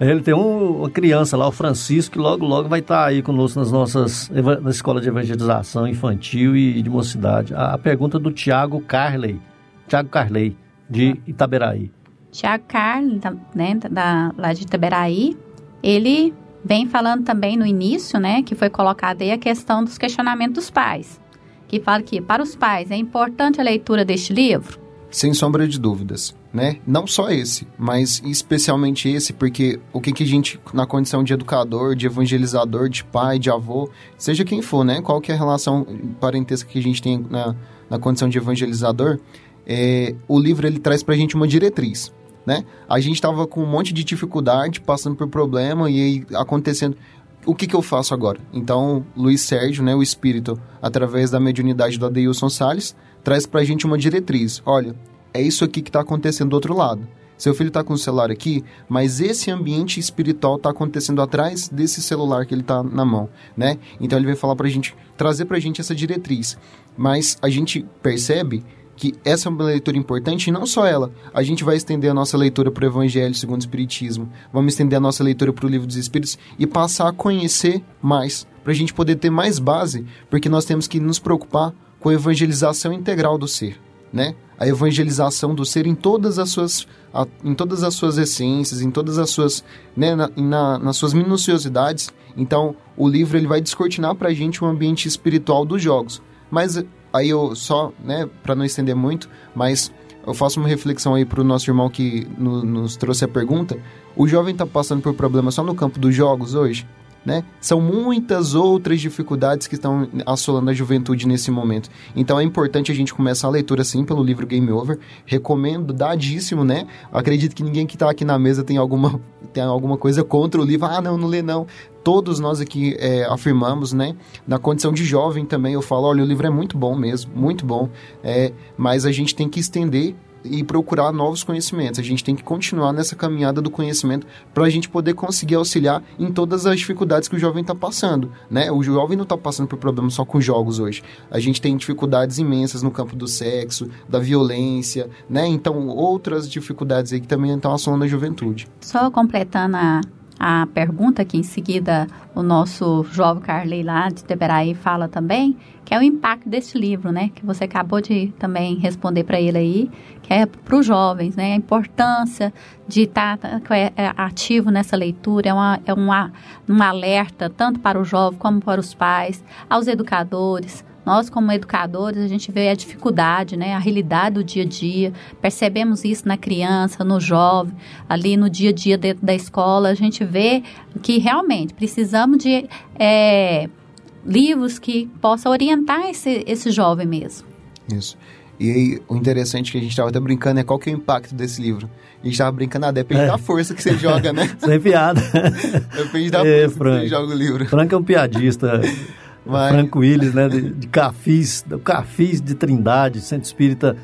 [laughs] Ele tem um, uma criança lá, o Francisco, que logo, logo vai estar tá aí conosco nas nossas, na escola de evangelização infantil e de mocidade. A, a pergunta do Tiago Carley, Tiago Carley, de Itaberaí. Tiago Carley, né, da, lá de Itaberaí, ele vem falando também no início, né, que foi colocada aí a questão dos questionamentos dos pais, que fala que para os pais é importante a leitura deste livro. Sem sombra de dúvidas, né? Não só esse, mas especialmente esse, porque o que, que a gente, na condição de educador, de evangelizador, de pai, de avô, seja quem for, né? Qual que é a relação parentesca que a gente tem na, na condição de evangelizador, é, o livro ele traz para a gente uma diretriz né? A gente estava com um monte de dificuldade, passando por problema e aí acontecendo. O que, que eu faço agora? Então, Luiz Sérgio, né, o espírito, através da mediunidade do Adeilson Salles, traz para a gente uma diretriz. Olha, é isso aqui que está acontecendo do outro lado. Seu filho está com o celular aqui, mas esse ambiente espiritual está acontecendo atrás desse celular que ele está na mão, né? Então ele vem falar para a gente, trazer para a gente essa diretriz. Mas a gente percebe que essa é uma leitura importante e não só ela. A gente vai estender a nossa leitura para o Evangelho segundo o Espiritismo, vamos estender a nossa leitura para o Livro dos Espíritos e passar a conhecer mais, para a gente poder ter mais base, porque nós temos que nos preocupar com a evangelização integral do ser, né? A evangelização do ser em todas as suas, em todas as suas essências, em todas as suas, né, na, na, nas suas minuciosidades. Então, o livro ele vai descortinar para a gente o ambiente espiritual dos jogos. Mas Aí eu só, né, para não estender muito, mas eu faço uma reflexão aí pro nosso irmão que no, nos trouxe a pergunta. O jovem está passando por problema só no campo dos jogos hoje? Né? São muitas outras dificuldades que estão assolando a juventude nesse momento. Então é importante a gente começar a leitura sim pelo livro Game Over. Recomendo, dadíssimo, né? Acredito que ninguém que está aqui na mesa tem alguma, tem alguma coisa contra o livro. Ah, não, não lê não todos nós aqui é, afirmamos, né? Na condição de jovem também, eu falo, olha, o livro é muito bom mesmo, muito bom, é, mas a gente tem que estender e procurar novos conhecimentos. A gente tem que continuar nessa caminhada do conhecimento para a gente poder conseguir auxiliar em todas as dificuldades que o jovem está passando. Né? O jovem não está passando por problemas só com jogos hoje. A gente tem dificuldades imensas no campo do sexo, da violência, né? Então, outras dificuldades aí que também estão assolando a juventude. Só completando a, a pergunta que em seguida o nosso jovem Carley lá de Teberaí fala também, que é o impacto desse livro, né? Que você acabou de também responder para ele aí, que é para os jovens, né? A importância de estar tá, tá é, é ativo nessa leitura, é, uma, é uma, um alerta tanto para o jovem como para os pais, aos educadores, nós, como educadores, a gente vê a dificuldade, né, a realidade do dia a dia, percebemos isso na criança, no jovem, ali no dia a dia dentro da escola, a gente vê que realmente precisamos de é, livros que possam orientar esse, esse jovem mesmo. Isso. E aí, o interessante é que a gente estava até brincando é qual que é o impacto desse livro. A gente estava brincando, ah, depende é. da força que você joga, né? [laughs] Sem piada. [laughs] depende da é, força Frank. que você joga o livro. Frank é um piadista. [laughs] Mas... Franco Willis, né, de, de Cafis, do Cafis de Trindade, Centro Espírita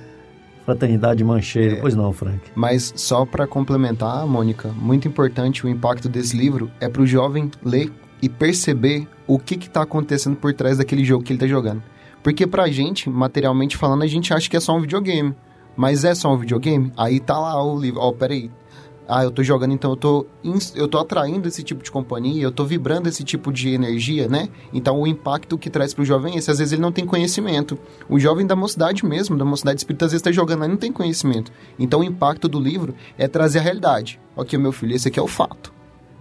Fraternidade Mancheiro. É, pois não, Frank. Mas só para complementar, Mônica, muito importante o impacto desse livro é para o jovem ler e perceber o que está acontecendo por trás daquele jogo que ele está jogando. Porque pra gente, materialmente falando, a gente acha que é só um videogame. Mas é só um videogame? Aí tá lá o livro. Ó, oh, peraí ah, eu tô jogando, então eu tô, eu tô atraindo esse tipo de companhia, eu tô vibrando esse tipo de energia, né? Então o impacto que traz pro jovem é esse. Às vezes ele não tem conhecimento. O jovem da mocidade mesmo, da mocidade espírita, às vezes tá jogando, mas não tem conhecimento. Então o impacto do livro é trazer a realidade. Ok, meu filho, esse aqui é o fato.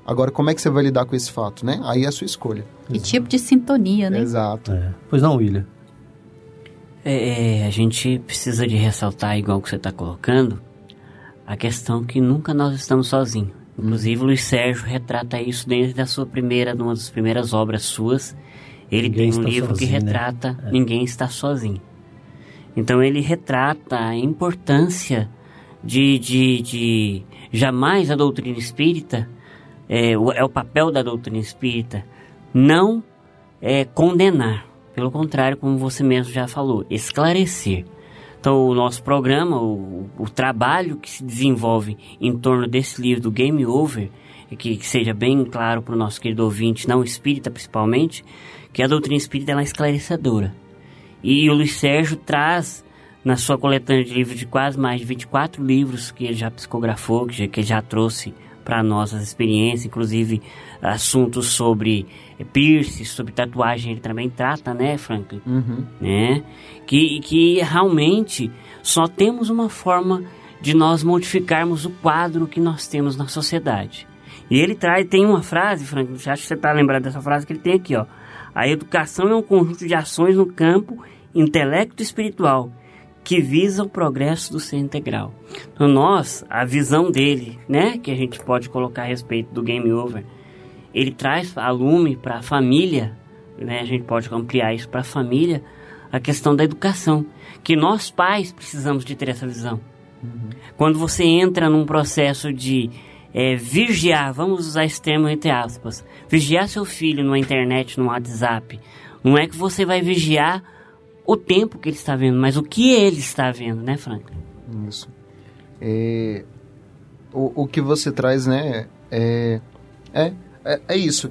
Agora, como é que você vai lidar com esse fato, né? Aí é a sua escolha. Que tipo de sintonia, né? Exato. É. Pois não, William? É, é, a gente precisa de ressaltar, igual que você está colocando, a questão que nunca nós estamos sozinhos. Inclusive, o Luiz Sérgio retrata isso desde a sua primeira, numa das primeiras obras suas. Ele ninguém tem um livro sozinho, que né? retrata né? Ninguém Está Sozinho. Então, ele retrata a importância de, de, de jamais a doutrina espírita, é, o, é o papel da doutrina espírita, não é, condenar. Pelo contrário, como você mesmo já falou, esclarecer. Então, o nosso programa, o, o trabalho que se desenvolve em torno desse livro do Game Over, que, que seja bem claro para o nosso querido ouvinte, não espírita principalmente, que a doutrina espírita é esclarecedora. E o Luiz Sérgio traz na sua coletânea de livros de quase mais de 24 livros que ele já psicografou, que, já, que ele já trouxe para nós as experiências, inclusive assuntos sobre piercing, sobre tatuagem, ele também trata, né, Franklin? Uhum. Né? Que, que realmente só temos uma forma de nós modificarmos o quadro que nós temos na sociedade. E ele traz, tem uma frase, Franklin, acho que você está lembrado dessa frase que ele tem aqui, ó. A educação é um conjunto de ações no campo intelecto espiritual que visa o progresso do ser integral. Então, nós, a visão dele, né, que a gente pode colocar a respeito do game over, ele traz a lume para a família, né, a gente pode ampliar isso para a família, a questão da educação, que nós pais precisamos de ter essa visão. Uhum. Quando você entra num processo de é, vigiar, vamos usar esse termo entre aspas, vigiar seu filho na internet, no WhatsApp, não é que você vai vigiar o tempo que ele está vendo, mas o que ele está vendo, né, Franklin? Isso. É, o, o que você traz, né, é, é, é, é isso.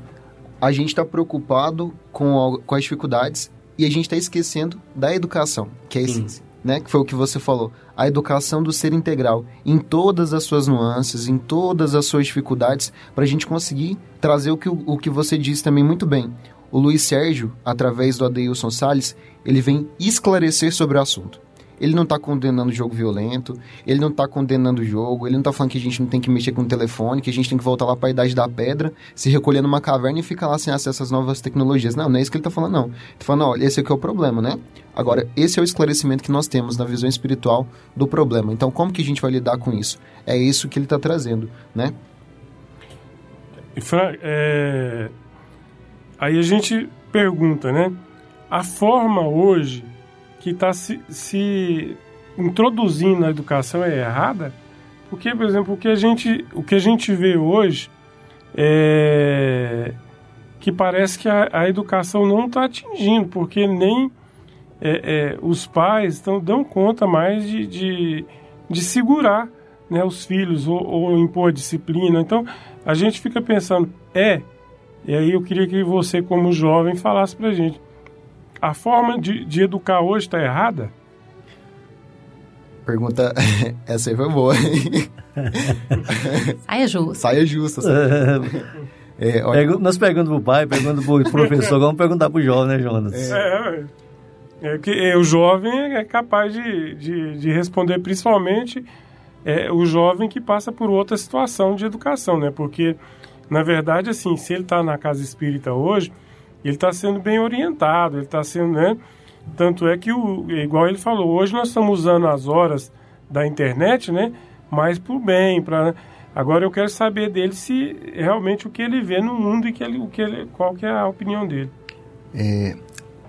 A gente está preocupado com, com as dificuldades e a gente está esquecendo da educação, que é a essência. Né, que foi o que você falou, a educação do ser integral, em todas as suas nuances, em todas as suas dificuldades, para a gente conseguir trazer o que, o que você disse também muito bem. O Luiz Sérgio, através do Adeilson Salles, ele vem esclarecer sobre o assunto. Ele não está condenando o jogo violento, ele não está condenando o jogo, ele não está falando que a gente não tem que mexer com o telefone, que a gente tem que voltar lá para a idade da pedra, se recolher numa caverna e ficar lá sem acesso às novas tecnologias. Não, não é isso que ele está falando, não. Ele está falando, olha, esse aqui é o problema, né? Agora, esse é o esclarecimento que nós temos na visão espiritual do problema. Então, como que a gente vai lidar com isso? É isso que ele está trazendo, né? Fran, é... aí a gente pergunta, né? a forma hoje que está se, se introduzindo na educação é errada, porque, por exemplo, o que a gente, o que a gente vê hoje é que parece que a, a educação não está atingindo, porque nem é, é, os pais estão dando conta mais de, de, de segurar né, os filhos ou, ou impor disciplina. Então, a gente fica pensando, é, e aí eu queria que você, como jovem, falasse pra gente, a forma de, de educar hoje está errada? Pergunta, [laughs] essa aí foi boa. [laughs] Saia justa. Saia justa. [laughs] É, olha... Nós perguntamos pro pai, perguntamos pro professor, vamos perguntar pro jovem, né, Jonas? É, é que é, o jovem é capaz de, de, de responder, principalmente é, o jovem que passa por outra situação de educação, né? Porque, na verdade, assim, se ele está na casa espírita hoje, ele está sendo bem orientado, ele está sendo, né? Tanto é que, o, igual ele falou, hoje nós estamos usando as horas da internet, né? Mais para o bem, para Agora eu quero saber dele se realmente o que ele vê no mundo e que ele, o que ele, qual que é a opinião dele. É,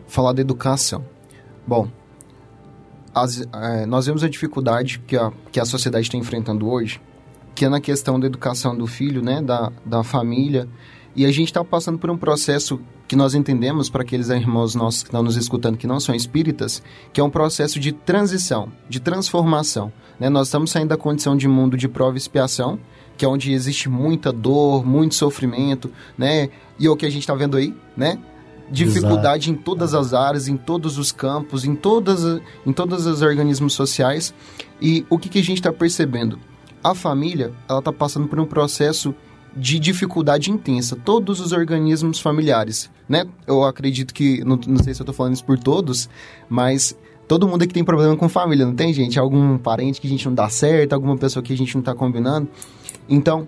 falar da educação. Bom, as, é, nós vemos a dificuldade que a, que a sociedade está enfrentando hoje, que é na questão da educação do filho, né, da, da família, e a gente está passando por um processo que nós entendemos, para aqueles irmãos nossos que estão nos escutando que não são espíritas, que é um processo de transição, de transformação. Né? Nós estamos saindo da condição de mundo de prova e expiação, que é onde existe muita dor, muito sofrimento, né? E é o que a gente está vendo aí, né? Dificuldade Exato. em todas as áreas, em todos os campos, em todas, em todos os organismos sociais. E o que, que a gente está percebendo? A família, ela está passando por um processo de dificuldade intensa. Todos os organismos familiares, né? Eu acredito que, não, não sei se eu estou falando isso por todos, mas todo mundo aqui tem problema com família, não tem, gente? Algum parente que a gente não dá certo, alguma pessoa que a gente não está combinando. Então,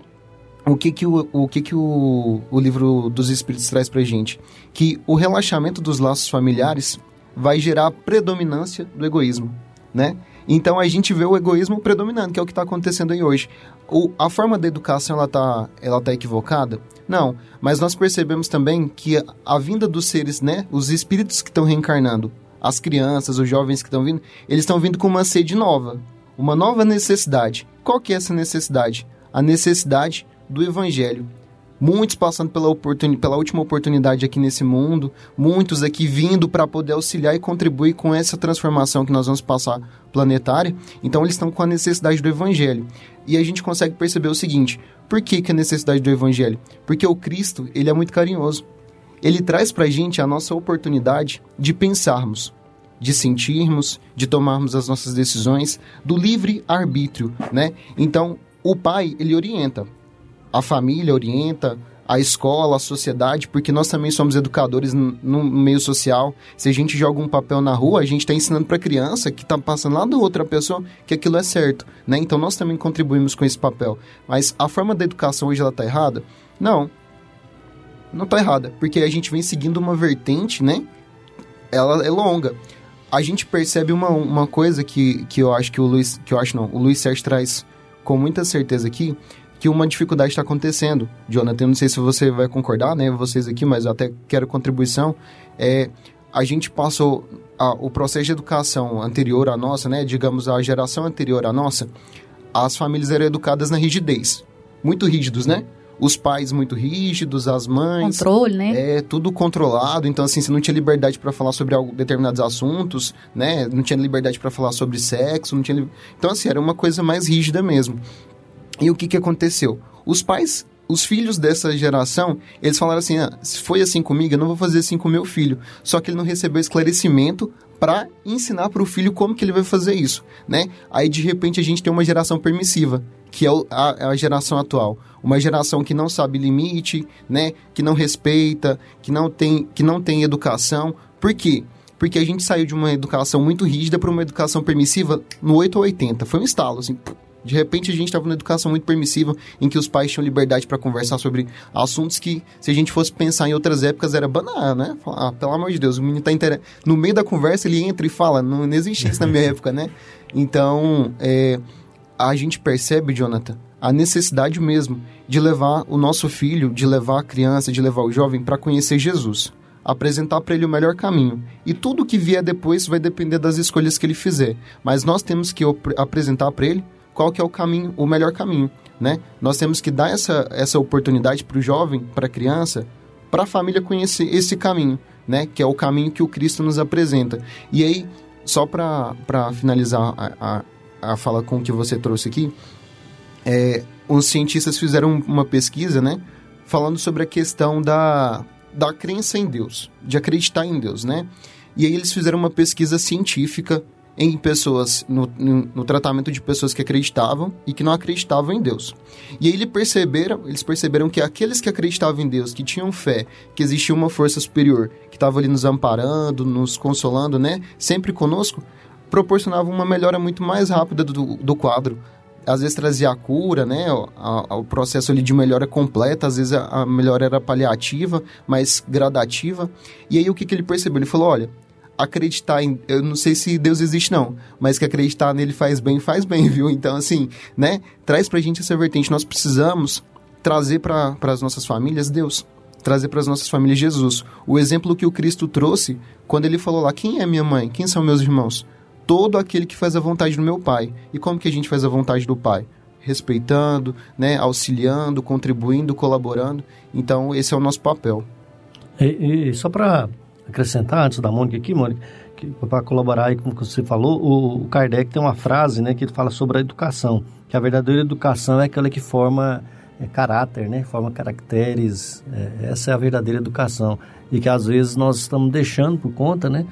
o que que o, o, que que o, o livro dos Espíritos traz pra gente? Que o relaxamento dos laços familiares vai gerar a predominância do egoísmo, né? Então a gente vê o egoísmo predominando, que é o que está acontecendo aí hoje. O, a forma da educação ela tá, ela tá equivocada? Não, mas nós percebemos também que a, a vinda dos seres, né, os espíritos que estão reencarnando, as crianças, os jovens que estão vindo, eles estão vindo com uma sede nova, uma nova necessidade. Qual que é essa necessidade? a necessidade do evangelho. Muitos passando pela, oportun... pela última oportunidade aqui nesse mundo, muitos aqui vindo para poder auxiliar e contribuir com essa transformação que nós vamos passar planetária. Então, eles estão com a necessidade do evangelho. E a gente consegue perceber o seguinte: por que, que a necessidade do evangelho? Porque o Cristo, ele é muito carinhoso. Ele traz para a gente a nossa oportunidade de pensarmos, de sentirmos, de tomarmos as nossas decisões, do livre arbítrio, né? Então, o pai, ele orienta. A família orienta, a escola, a sociedade, porque nós também somos educadores no meio social. Se a gente joga um papel na rua, a gente está ensinando para a criança que está passando lá da outra pessoa que aquilo é certo, né? Então nós também contribuímos com esse papel. Mas a forma da educação hoje ela está errada? Não, não está errada, porque a gente vem seguindo uma vertente, né? Ela é longa. A gente percebe uma, uma coisa que, que eu acho que o Luiz, que eu acho não, o Luiz Sérgio traz com muita certeza aqui que uma dificuldade está acontecendo. Jonathan, não sei se você vai concordar, né, vocês aqui, mas eu até quero contribuição. É, a gente passou a, o processo de educação anterior à nossa, né, digamos a geração anterior à nossa, as famílias eram educadas na rigidez. Muito rígidos, né? os pais muito rígidos, as mães. Controle, né? É, tudo controlado. Então, assim, você não tinha liberdade para falar sobre algo, determinados assuntos, né? Não tinha liberdade para falar sobre sexo, não tinha. Então, assim, era uma coisa mais rígida mesmo. E o que, que aconteceu? Os pais os filhos dessa geração, eles falaram assim: ah, se foi assim comigo, eu não vou fazer assim com meu filho. Só que ele não recebeu esclarecimento para ensinar para o filho como que ele vai fazer isso, né? Aí de repente a gente tem uma geração permissiva, que é a, a geração atual, uma geração que não sabe limite, né? Que não respeita, que não tem, que não tem educação. Por quê? Porque a gente saiu de uma educação muito rígida para uma educação permissiva no 8 ou 80. Foi um estalo, assim. De repente a gente estava numa educação muito permissiva, em que os pais tinham liberdade para conversar sobre assuntos que, se a gente fosse pensar em outras épocas, era banal, né? Ah, pelo amor de Deus, o menino tá inter... no meio da conversa, ele entra e fala. Não, não existia isso na minha [laughs] época, né? Então, é, a gente percebe, Jonathan, a necessidade mesmo de levar o nosso filho, de levar a criança, de levar o jovem para conhecer Jesus apresentar para ele o melhor caminho. E tudo que vier depois vai depender das escolhas que ele fizer. Mas nós temos que apresentar para ele qual que é o caminho, o melhor caminho, né? Nós temos que dar essa, essa oportunidade para o jovem, para a criança, para a família conhecer esse caminho, né? Que é o caminho que o Cristo nos apresenta. E aí, só para finalizar a, a, a fala com que você trouxe aqui, é, os cientistas fizeram uma pesquisa, né? Falando sobre a questão da, da crença em Deus, de acreditar em Deus, né? E aí eles fizeram uma pesquisa científica em pessoas, no, no, no, tratamento de pessoas que acreditavam e que não acreditavam em Deus. E aí eles perceberam, eles perceberam que aqueles que acreditavam em Deus, que tinham fé, que existia uma força superior, que estava ali nos amparando, nos consolando, né, sempre conosco, proporcionavam uma melhora muito mais rápida do, do quadro. Às vezes trazia a cura, né, o processo ali de melhora completa, às vezes a, a melhora era paliativa, mais gradativa. E aí o que, que ele percebeu? Ele falou, olha, acreditar em. Eu não sei se Deus existe, não, mas que acreditar nele faz bem, faz bem, [laughs] viu? Então, assim, né? Traz pra gente essa vertente. Nós precisamos trazer para as nossas famílias Deus. Trazer para as nossas famílias Jesus. O exemplo que o Cristo trouxe quando ele falou lá: quem é minha mãe? Quem são meus irmãos? Todo aquele que faz a vontade do meu Pai. E como que a gente faz a vontade do Pai? Respeitando, né, auxiliando, contribuindo, colaborando. Então, esse é o nosso papel. E, e só para acrescentar antes da Mônica aqui, Mônica, para colaborar aí com o que você falou, o, Kardec tem uma frase, né, que ele fala sobre a educação, que a verdadeira educação é aquela que forma é, caráter, né, forma caracteres, é, essa é a verdadeira educação. E que às vezes nós estamos deixando por conta, né,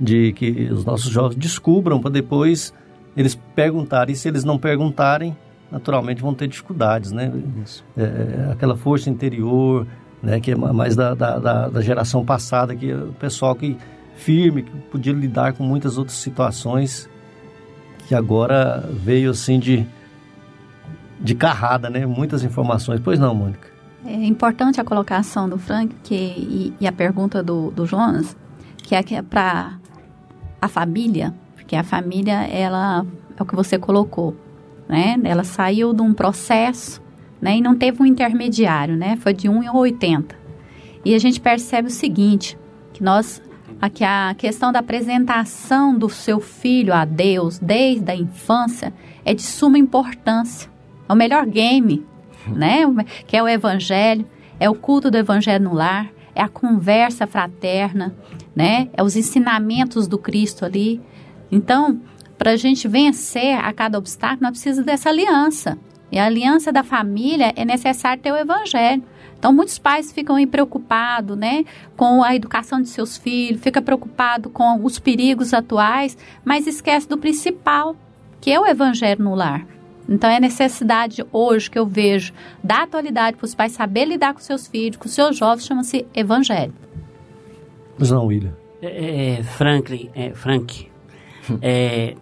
de que os nossos jovens descubram para depois eles perguntarem, e se eles não perguntarem, naturalmente vão ter dificuldades, né, é, é, aquela força interior, né, que é mais da, da, da, geração passada, que é o pessoal que firme, que podia lidar com muitas outras situações, que agora veio assim de, de carrada, né, muitas informações. Pois não, Mônica? É importante a colocação do Frank que, e, e a pergunta do, do Jonas, que é, é para a família, porque a família, ela é o que você colocou, né? Ela saiu de um processo né? E não teve um intermediário, né? Foi de 1 em 80. E a gente percebe o seguinte, que nós aqui a questão da apresentação do seu filho a Deus desde a infância é de suma importância. É o melhor game, [laughs] né? Que é o evangelho, é o culto do evangelho no lar, é a conversa fraterna, né? É os ensinamentos do Cristo ali. Então, para a gente vencer a cada obstáculo, nós precisamos dessa aliança. E a aliança da família é necessário ter o evangelho. Então, muitos pais ficam aí preocupados, né, com a educação de seus filhos, fica preocupado com os perigos atuais, mas esquece do principal, que é o evangelho no lar. Então, é necessidade hoje que eu vejo da atualidade para os pais saber lidar com seus filhos, com seus jovens, chama-se evangelho. Não, William. É, é, Franklin, é, Frank, é,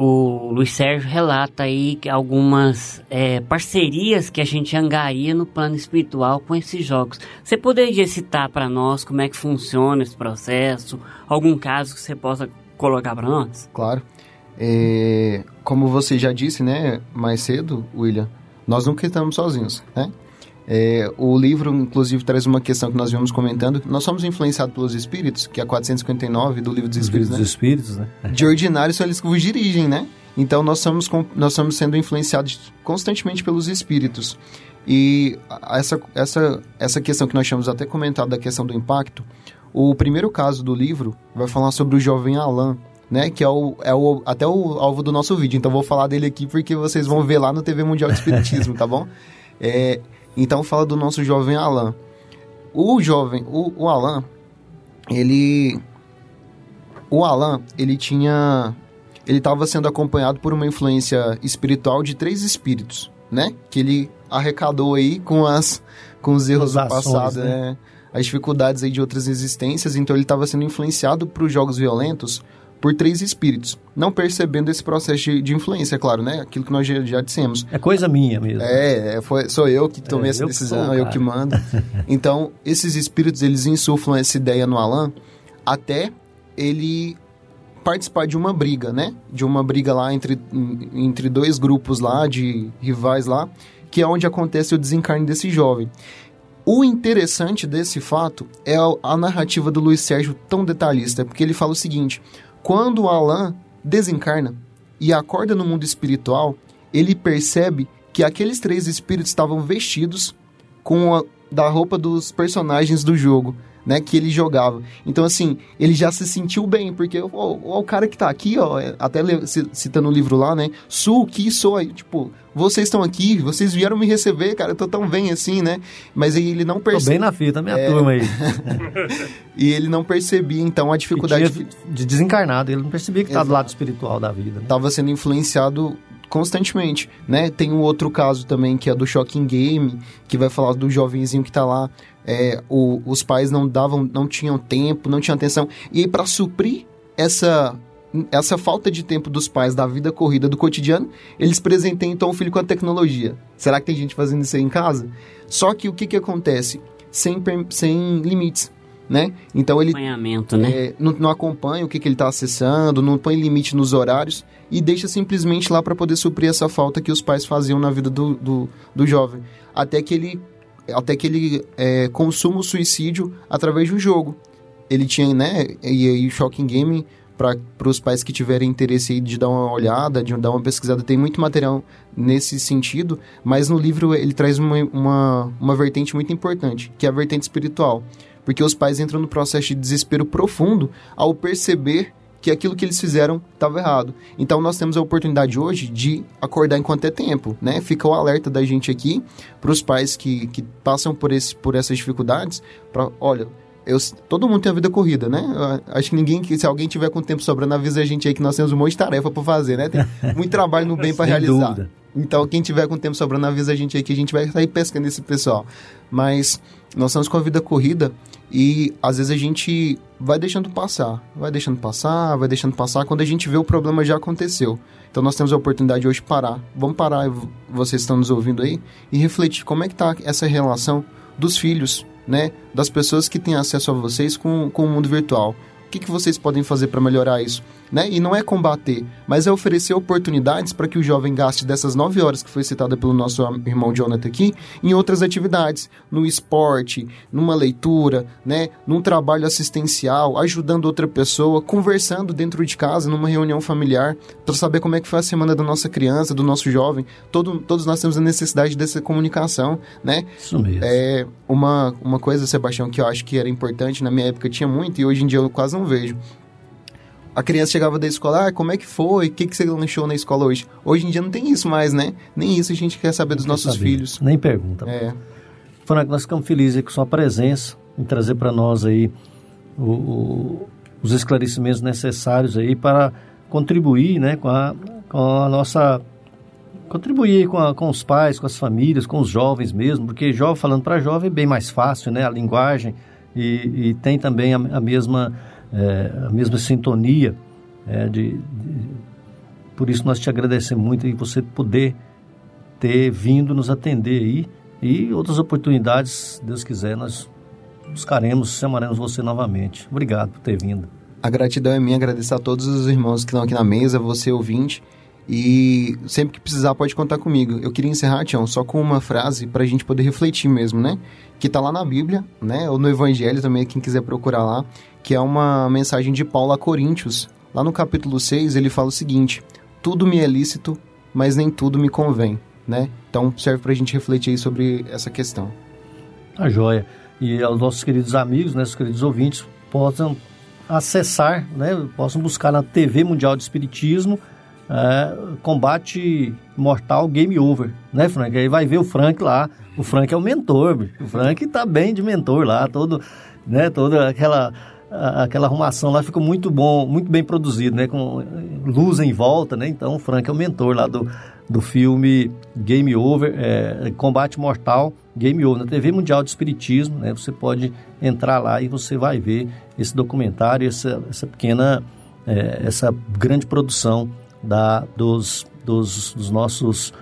o Luiz Sérgio relata aí algumas é, parcerias que a gente angaria no plano espiritual com esses jogos. Você poderia citar para nós como é que funciona esse processo? Algum caso que você possa colocar para nós? Claro. É, como você já disse, né, mais cedo, William, nós nunca estamos sozinhos, né? É, o livro, inclusive, traz uma questão que nós vimos comentando. Nós somos influenciados pelos espíritos, que é a 459 do Livro dos Espíritos, né? dos Espíritos, né? De ordinário são eles que vos dirigem, né? Então, nós somos, nós somos sendo influenciados constantemente pelos espíritos. E essa, essa, essa questão que nós tínhamos até comentado, da questão do impacto, o primeiro caso do livro vai falar sobre o jovem Alain, né? Que é, o, é o, até o alvo do nosso vídeo. Então, vou falar dele aqui porque vocês vão ver lá no TV Mundial de Espiritismo, tá bom? [laughs] É, então fala do nosso jovem Alan. O jovem, o, o Alan, ele... O Alan, ele tinha... Ele estava sendo acompanhado por uma influência espiritual de três espíritos, né? Que ele arrecadou aí com as com os erros as do passado, né? né? As dificuldades aí de outras existências. Então ele estava sendo influenciado para os jogos violentos por três espíritos, não percebendo esse processo de, de influência, é claro, né? Aquilo que nós já, já, dissemos. É coisa minha mesmo. É, é foi, sou eu que tomei é, essa decisão, sou, eu que mando. [laughs] então, esses espíritos, eles insuflam essa ideia no Alan até ele participar de uma briga, né? De uma briga lá entre, entre dois grupos lá, de rivais lá, que é onde acontece o desencarne desse jovem. O interessante desse fato é a narrativa do Luiz Sérgio tão detalhista, porque ele fala o seguinte: quando Alan desencarna e acorda no mundo espiritual, ele percebe que aqueles três espíritos estavam vestidos com a, da roupa dos personagens do jogo. Né, que ele jogava. Então, assim, ele já se sentiu bem, porque ó, ó, o cara que tá aqui, ó, até citando o livro lá, né? Sul, que sou, tipo, vocês estão aqui, vocês vieram me receber, cara, eu tô tão bem assim, né? Mas aí ele não percebeu. Tô bem na fita, minha é... turma aí. [laughs] e ele não percebia, então, a dificuldade. De desencarnado, ele não percebia que Exato. tá do lado espiritual da vida. Né? Tava sendo influenciado constantemente, né? Tem um outro caso também que é do Shocking Game, que vai falar do jovenzinho que tá lá, é, o, os pais não davam, não tinham tempo, não tinham atenção, e aí para suprir essa essa falta de tempo dos pais da vida corrida do cotidiano, eles presentem então o filho com a tecnologia. Será que tem gente fazendo isso aí em casa? Só que o que, que acontece? Sem, sem limites. Né? Então ele acompanhamento, né? É, não, não, acompanha o que, que ele está acessando, não põe limite nos horários e deixa simplesmente lá para poder suprir essa falta que os pais faziam na vida do, do, do jovem. Até que ele, até que ele é, consuma o suicídio através de um jogo. Ele tinha, né? E aí o Shocking Game para os pais que tiverem interesse aí de dar uma olhada, de dar uma pesquisada, tem muito material nesse sentido, mas no livro ele traz uma, uma, uma vertente muito importante, que é a vertente espiritual. Porque os pais entram no processo de desespero profundo ao perceber que aquilo que eles fizeram estava errado. Então nós temos a oportunidade hoje de acordar enquanto é tempo, né? Fica o alerta da gente aqui para os pais que, que passam por, esse, por essas dificuldades, para, olha, eu, todo mundo tem a vida corrida, né? Eu acho que ninguém, se alguém tiver com tempo sobrando, avisa a gente aí que nós temos um monte de tarefa para fazer, né? Tem [laughs] muito trabalho no bem para realizar. Dúvida. Então, quem tiver com tempo sobrando, avisa a gente aí que a gente vai sair pescando esse pessoal. Mas nós estamos com a vida corrida e às vezes a gente vai deixando passar, vai deixando passar, vai deixando passar. Quando a gente vê o problema já aconteceu. Então nós temos a oportunidade hoje de parar. Vamos parar, vocês estão nos ouvindo aí, e refletir como é que está essa relação dos filhos né, das pessoas que têm acesso a vocês com, com o mundo virtual. O que, que vocês podem fazer para melhorar isso? Né? E não é combater, mas é oferecer oportunidades para que o jovem gaste dessas nove horas que foi citada pelo nosso irmão Jonathan aqui em outras atividades, no esporte, numa leitura, né? num trabalho assistencial, ajudando outra pessoa, conversando dentro de casa, numa reunião familiar, para saber como é que foi a semana da nossa criança, do nosso jovem. Todo, todos nós temos a necessidade dessa comunicação, né? Isso mesmo. É uma, uma coisa, Sebastião, que eu acho que era importante, na minha época tinha muito e hoje em dia eu quase não vejo a criança chegava da escola, ah, como é que foi? O que, que você lanchou na escola hoje? Hoje em dia não tem isso mais, né? Nem isso a gente quer saber dos não nossos saber. filhos. Nem pergunta. É. Franco, nós ficamos felizes com sua presença, em trazer para nós aí o, o, os esclarecimentos necessários aí para contribuir, né, com a, com a nossa contribuir com, a, com os pais, com as famílias, com os jovens mesmo, porque jovem falando para jovem é bem mais fácil, né, a linguagem e, e tem também a, a mesma é, a mesma sintonia. É, de, de, por isso nós te agradecemos muito e você poder ter vindo nos atender aí e outras oportunidades, Deus quiser, nós buscaremos, chamaremos você novamente. Obrigado por ter vindo. A gratidão é minha, agradecer a todos os irmãos que estão aqui na mesa, você ouvinte. E sempre que precisar pode contar comigo. Eu queria encerrar, Tião, só com uma frase para a gente poder refletir mesmo, né? Que está lá na Bíblia, né? Ou no Evangelho também, quem quiser procurar lá, que é uma mensagem de Paulo a Coríntios. Lá no capítulo 6, ele fala o seguinte: Tudo me é lícito, mas nem tudo me convém, né? Então serve para a gente refletir sobre essa questão. A joia. E aos nossos queridos amigos, né, queridos ouvintes, possam acessar, né, possam buscar na TV Mundial de Espiritismo é, Combate Mortal Game Over, né, Frank? Aí vai ver o Frank lá. O Frank é o mentor, o Frank tá bem de mentor lá, todo, né, toda aquela aquela arrumação lá ficou muito bom, muito bem produzido, né? Com luz em volta, né? Então o Frank é o mentor lá do, do filme Game Over, é, Combate Mortal, Game Over, na TV Mundial de Espiritismo, né? Você pode entrar lá e você vai ver esse documentário, essa, essa pequena, é, essa grande produção da, dos, dos, dos nossos,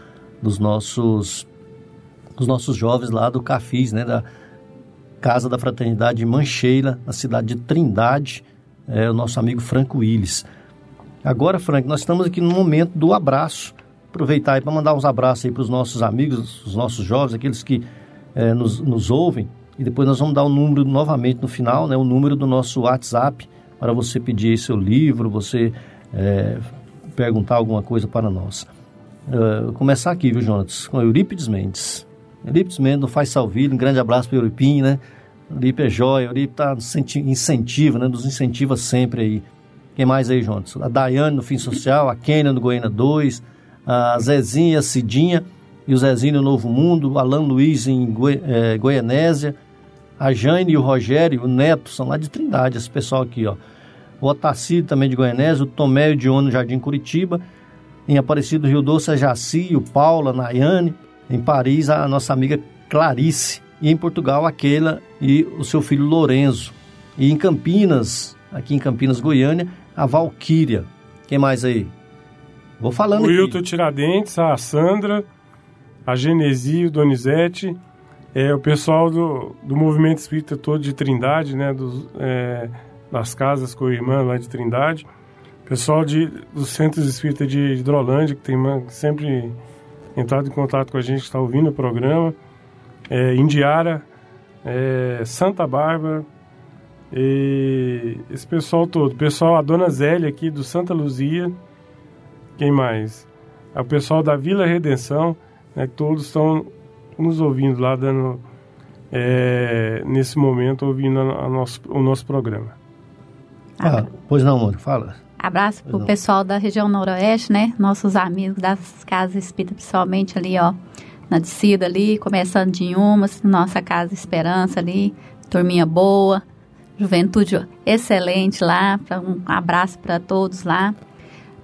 dos nossos, dos nossos jovens lá do Cafis, né? Da, Casa da Fraternidade Mancheira, na cidade de Trindade, é, o nosso amigo Franco Willis. Agora, Frank, nós estamos aqui no momento do abraço. Aproveitar aí para mandar uns abraços aí para os nossos amigos, os nossos jovens, aqueles que é, nos, nos ouvem. E depois nós vamos dar o um número novamente no final, né, o número do nosso WhatsApp, para você pedir seu livro, você é, perguntar alguma coisa para nós. Uh, começar aqui, viu, Jonas? Com Eurípides Mendes. Eurípides Mendes do Faz Salvilho, um grande abraço para o Euripim, né? Euripe é joia, Euripe tá incentiva, né? Nos incentiva sempre aí. Quem mais aí, Jonas? A Daiane no Fim Social, a Kênia no Goiânia 2, a Zezinha, a Cidinha e o Zezinho no Novo Mundo, Alan Luiz em Goi é, Goianésia, a Jane e o Rogério, o Neto, são lá de Trindade, esse pessoal aqui, ó. O Otacílio também de Goianésia, o Tomé e o Diono no Jardim Curitiba, em Aparecido Rio Doce, a Jaci, o Paula, a Nayane, em Paris, a nossa amiga Clarice, e em Portugal, a Keila e o seu filho Lorenzo. E em Campinas, aqui em Campinas, Goiânia, a Valquíria. Quem mais aí? Vou falando o Hilton Tiradentes, a Sandra, a Genesi, o Donizete, é, o pessoal do, do movimento espírita todo de Trindade, né, dos, é, das casas com a irmã lá de Trindade, pessoal de, dos centros espíritas de Hidrolândia, que tem sempre entrado em contato com a gente, está ouvindo o programa, é, Indiara, é, Santa Bárbara, e esse pessoal todo. Pessoal, a dona Zélia aqui do Santa Luzia, quem mais? O pessoal da Vila Redenção, né, todos estão nos ouvindo lá, dando, é, nesse momento, ouvindo a, a nosso, o nosso programa. Ah, pois não, amor, fala. Abraço pro pessoal da região noroeste, né? Nossos amigos das casas espíritas, principalmente ali, ó, na descida ali, começando de umas, nossa casa Esperança ali, turminha boa, juventude excelente lá, pra, um abraço para todos lá.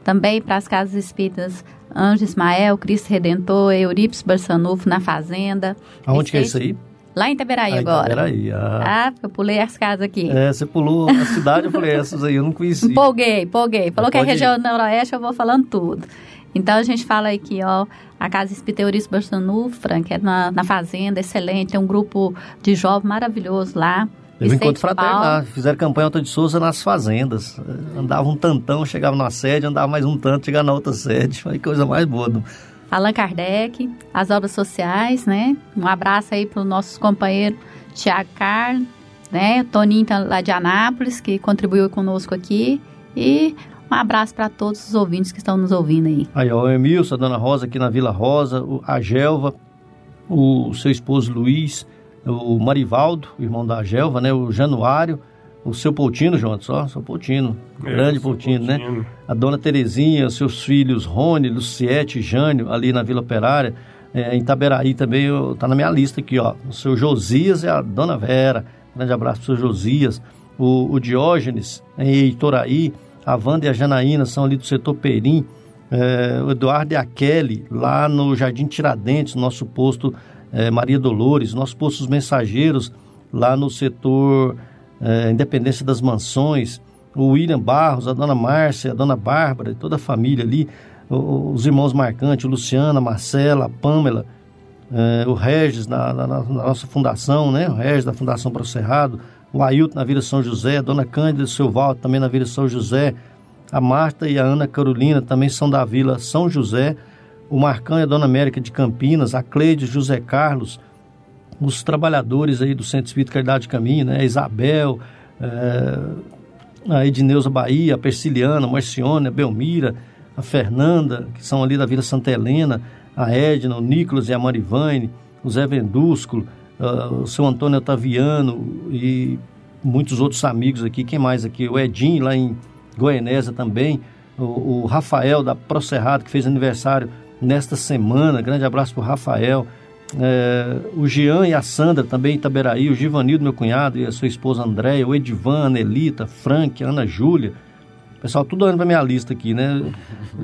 Também para as casas espíritas Anjo Ismael, Cristo Redentor, Eurípides Barçanufo na Fazenda. Aonde que é isso aí? Lá em Iteberaí ah, agora. Iteberaí, ah. ah, eu pulei as casas aqui. É, você pulou a [laughs] cidade, eu falei, essas aí eu não conhecia. Empolguei, empolguei. Falou que é região noroeste, eu vou falando tudo. Então a gente fala aqui, ó, a Casa Espírita Eurício Barçanufo, Frank, é na, na Fazenda, excelente, tem um grupo de jovens maravilhoso lá. Teve um encontro fraterno lá, fizeram campanha Alta de Souza nas fazendas. Andava um tantão, chegava numa sede, andava mais um tanto, chegava na outra sede. Foi coisa mais boa. Do... Allan Kardec, as obras sociais, né? Um abraço aí para os nossos companheiros Tiago Carlos, né? Toninho tá lá de Anápolis, que contribuiu conosco aqui. E um abraço para todos os ouvintes que estão nos ouvindo aí. Aí, ó, o Emilson, a Dona Rosa aqui na Vila Rosa, a Gelva, o seu esposo Luiz, o Marivaldo, irmão da Gelva, né? O Januário, o seu Poutino, João, só, seu Poutino, é, grande Poutino, né? A dona Terezinha, seus filhos Rony, Luciete, Jânio, ali na Vila Operária, é, em Itaberaí também, eu, tá na minha lista aqui, ó. O seu Josias e a dona Vera, grande abraço pro seu Josias. O, o Diógenes, em Itoraí, a Wanda e a Janaína são ali do setor Perim. É, o Eduardo e a Kelly, lá no Jardim Tiradentes, nosso posto é, Maria Dolores, nossos postos mensageiros lá no setor é, Independência das Mansões, o William Barros, a dona Márcia, a dona Bárbara, toda a família ali, os irmãos Marcantes, Luciana, Marcela, Pamela, é, o Regis na, na, na, nossa fundação, né? O Regis da Fundação Pro Cerrado, o Ailton na Vila São José, a dona Cândida Silval também na Vila São José, a Marta e a Ana Carolina também são da Vila São José, o Marcão e a Dona América de Campinas, a Cleide, José Carlos, os trabalhadores aí do Centro Espírita Caridade de Caminho, né? A Isabel, é, a Edneuza Bahia, a Persiliana, a Marcione, a Belmira, a Fernanda, que são ali da Vila Santa Helena, a Edna, o Nicolas e a Marivane, o Zé Vendúsculo, uh, o seu Antônio Otaviano e muitos outros amigos aqui. Quem mais aqui? O Edinho, lá em Goianésia também. O, o Rafael da Procerrado, que fez aniversário nesta semana. Grande abraço para o Rafael. É, o Jean e a Sandra também Itaberaí, o Givanildo, meu cunhado, e a sua esposa Andréia, o Edivan, Anelita, Frank, Ana Júlia. Pessoal, tudo olhando para minha lista aqui, né?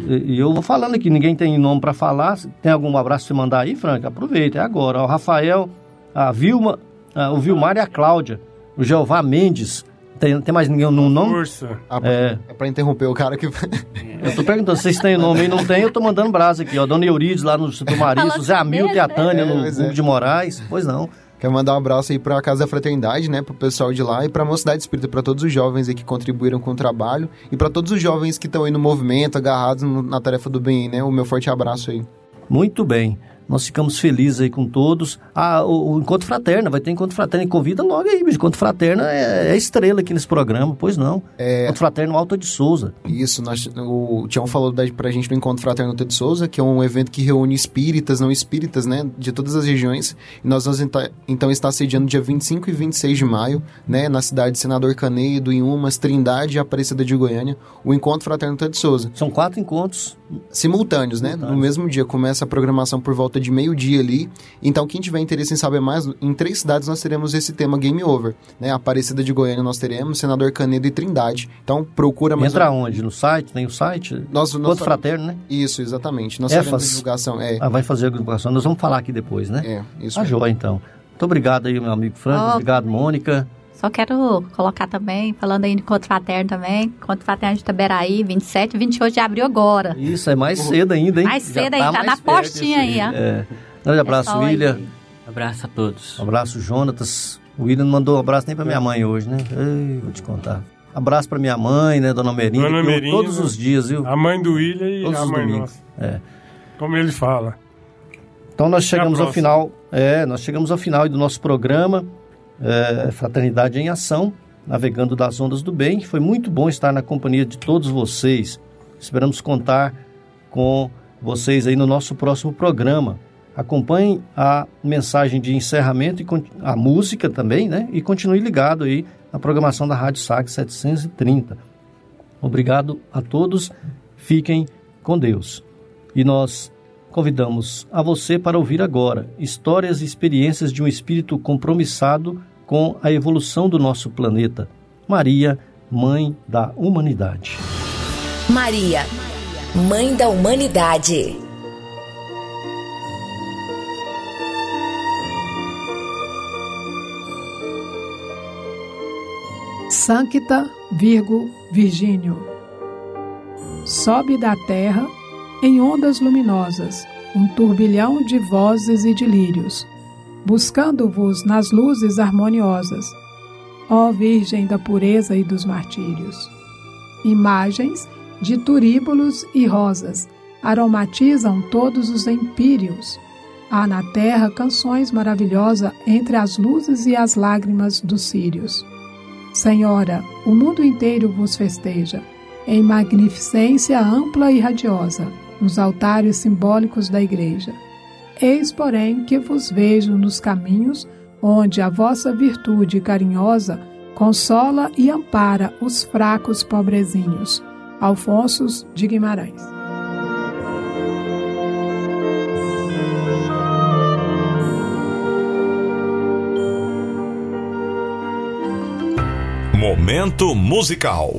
E, eu vou falando aqui, ninguém tem nome para falar. Tem algum abraço para mandar aí, Frank? Aproveita, é agora. O Rafael, a Vilma, a, o Vilmar e a Cláudia, o Jeová Mendes, tem, tem mais ninguém no nome? Força. Ah, é. é pra interromper o cara que. eu tô perguntando se vocês têm nome e não tem, eu tô mandando brasa aqui, ó. Dona Eurides lá no Centro Marista, o Zé Hamilton e a Tânia no é, Hugo é. de Moraes. Pois não. Quero mandar um abraço aí pra Casa da Fraternidade, né? Pro pessoal de lá e pra Mocidade Espírita, pra todos os jovens aí que contribuíram com o trabalho e pra todos os jovens que estão aí no movimento, agarrados na tarefa do bem, né? O meu forte abraço aí. Muito bem. Nós ficamos felizes aí com todos. Ah, o, o Encontro Fraterno, vai ter Encontro Fraterno. E convida logo aí, bicho. Encontro Fraterno é, é estrela aqui nesse programa, pois não. É... Encontro Fraterno Alta de Souza. Isso, nós, o Tião falou da, pra gente do Encontro Fraterno Alta de Souza, que é um evento que reúne espíritas, não espíritas, né, de todas as regiões. E nós vamos então estar sediando dia 25 e 26 de maio, né, na cidade de Senador Canedo, em Umas, Trindade e Aparecida de Goiânia, o Encontro Fraterno Alta de Souza. São quatro encontros simultâneos, né? Simultâneos. No mesmo dia começa a programação por volta de meio-dia ali. Então, quem tiver interesse em saber mais, em três cidades nós teremos esse tema Game Over, né? Aparecida de Goiânia nós teremos, Senador Canedo e Trindade. Então, procura mais. Entra um... onde? No site? Tem o site? Nós, nós Quanto fraterno, né? Isso, exatamente. Nós faremos divulgação. É. Ah, vai fazer a divulgação. Nós vamos falar aqui depois, né? É, isso. Tá joia, então. Muito obrigado aí, meu amigo Franco. Oh. Obrigado, Mônica. Só quero colocar também, falando aí de Encontro Fraterno também, Encontro Fraterno de Itaberaí, 27 e 28 de abril agora. Isso, é mais cedo ainda, hein? Mais cedo aí, tá já na portinha aí, ó. É. Grande abraço, é William. Aí. Abraço a todos. Um abraço, Jonatas. O William não mandou um abraço nem pra minha mãe hoje, né? Ei, vou te contar. Abraço pra minha mãe, né, Dona Merinha. Dona Merinha. Todos os dias, viu? A mãe do William e todos a mãe domingos. nossa. É. Como ele fala. Então nós chegamos ao final, é, nós chegamos ao final do nosso programa é, Fraternidade em Ação, navegando das ondas do bem. Foi muito bom estar na companhia de todos vocês. Esperamos contar com vocês aí no nosso próximo programa. Acompanhe a mensagem de encerramento e a música também, né? E continue ligado aí na programação da Rádio SAG 730. Obrigado a todos. Fiquem com Deus. E nós convidamos a você para ouvir agora histórias e experiências de um espírito compromissado com a evolução do nosso planeta. Maria, Mãe da Humanidade. Maria, Mãe da Humanidade. Sancta Virgo Virgínio. Sobe da terra em ondas luminosas, um turbilhão de vozes e de lírios, buscando-vos nas luzes harmoniosas, ó Virgem da pureza e dos martírios. Imagens de turíbulos e rosas aromatizam todos os empíreos. Há na terra canções maravilhosas entre as luzes e as lágrimas dos sírios. Senhora, o mundo inteiro vos festeja, em magnificência ampla e radiosa nos altares simbólicos da Igreja. Eis, porém, que vos vejo nos caminhos onde a vossa virtude carinhosa consola e ampara os fracos pobrezinhos. Alfonso de Guimarães. Momento musical.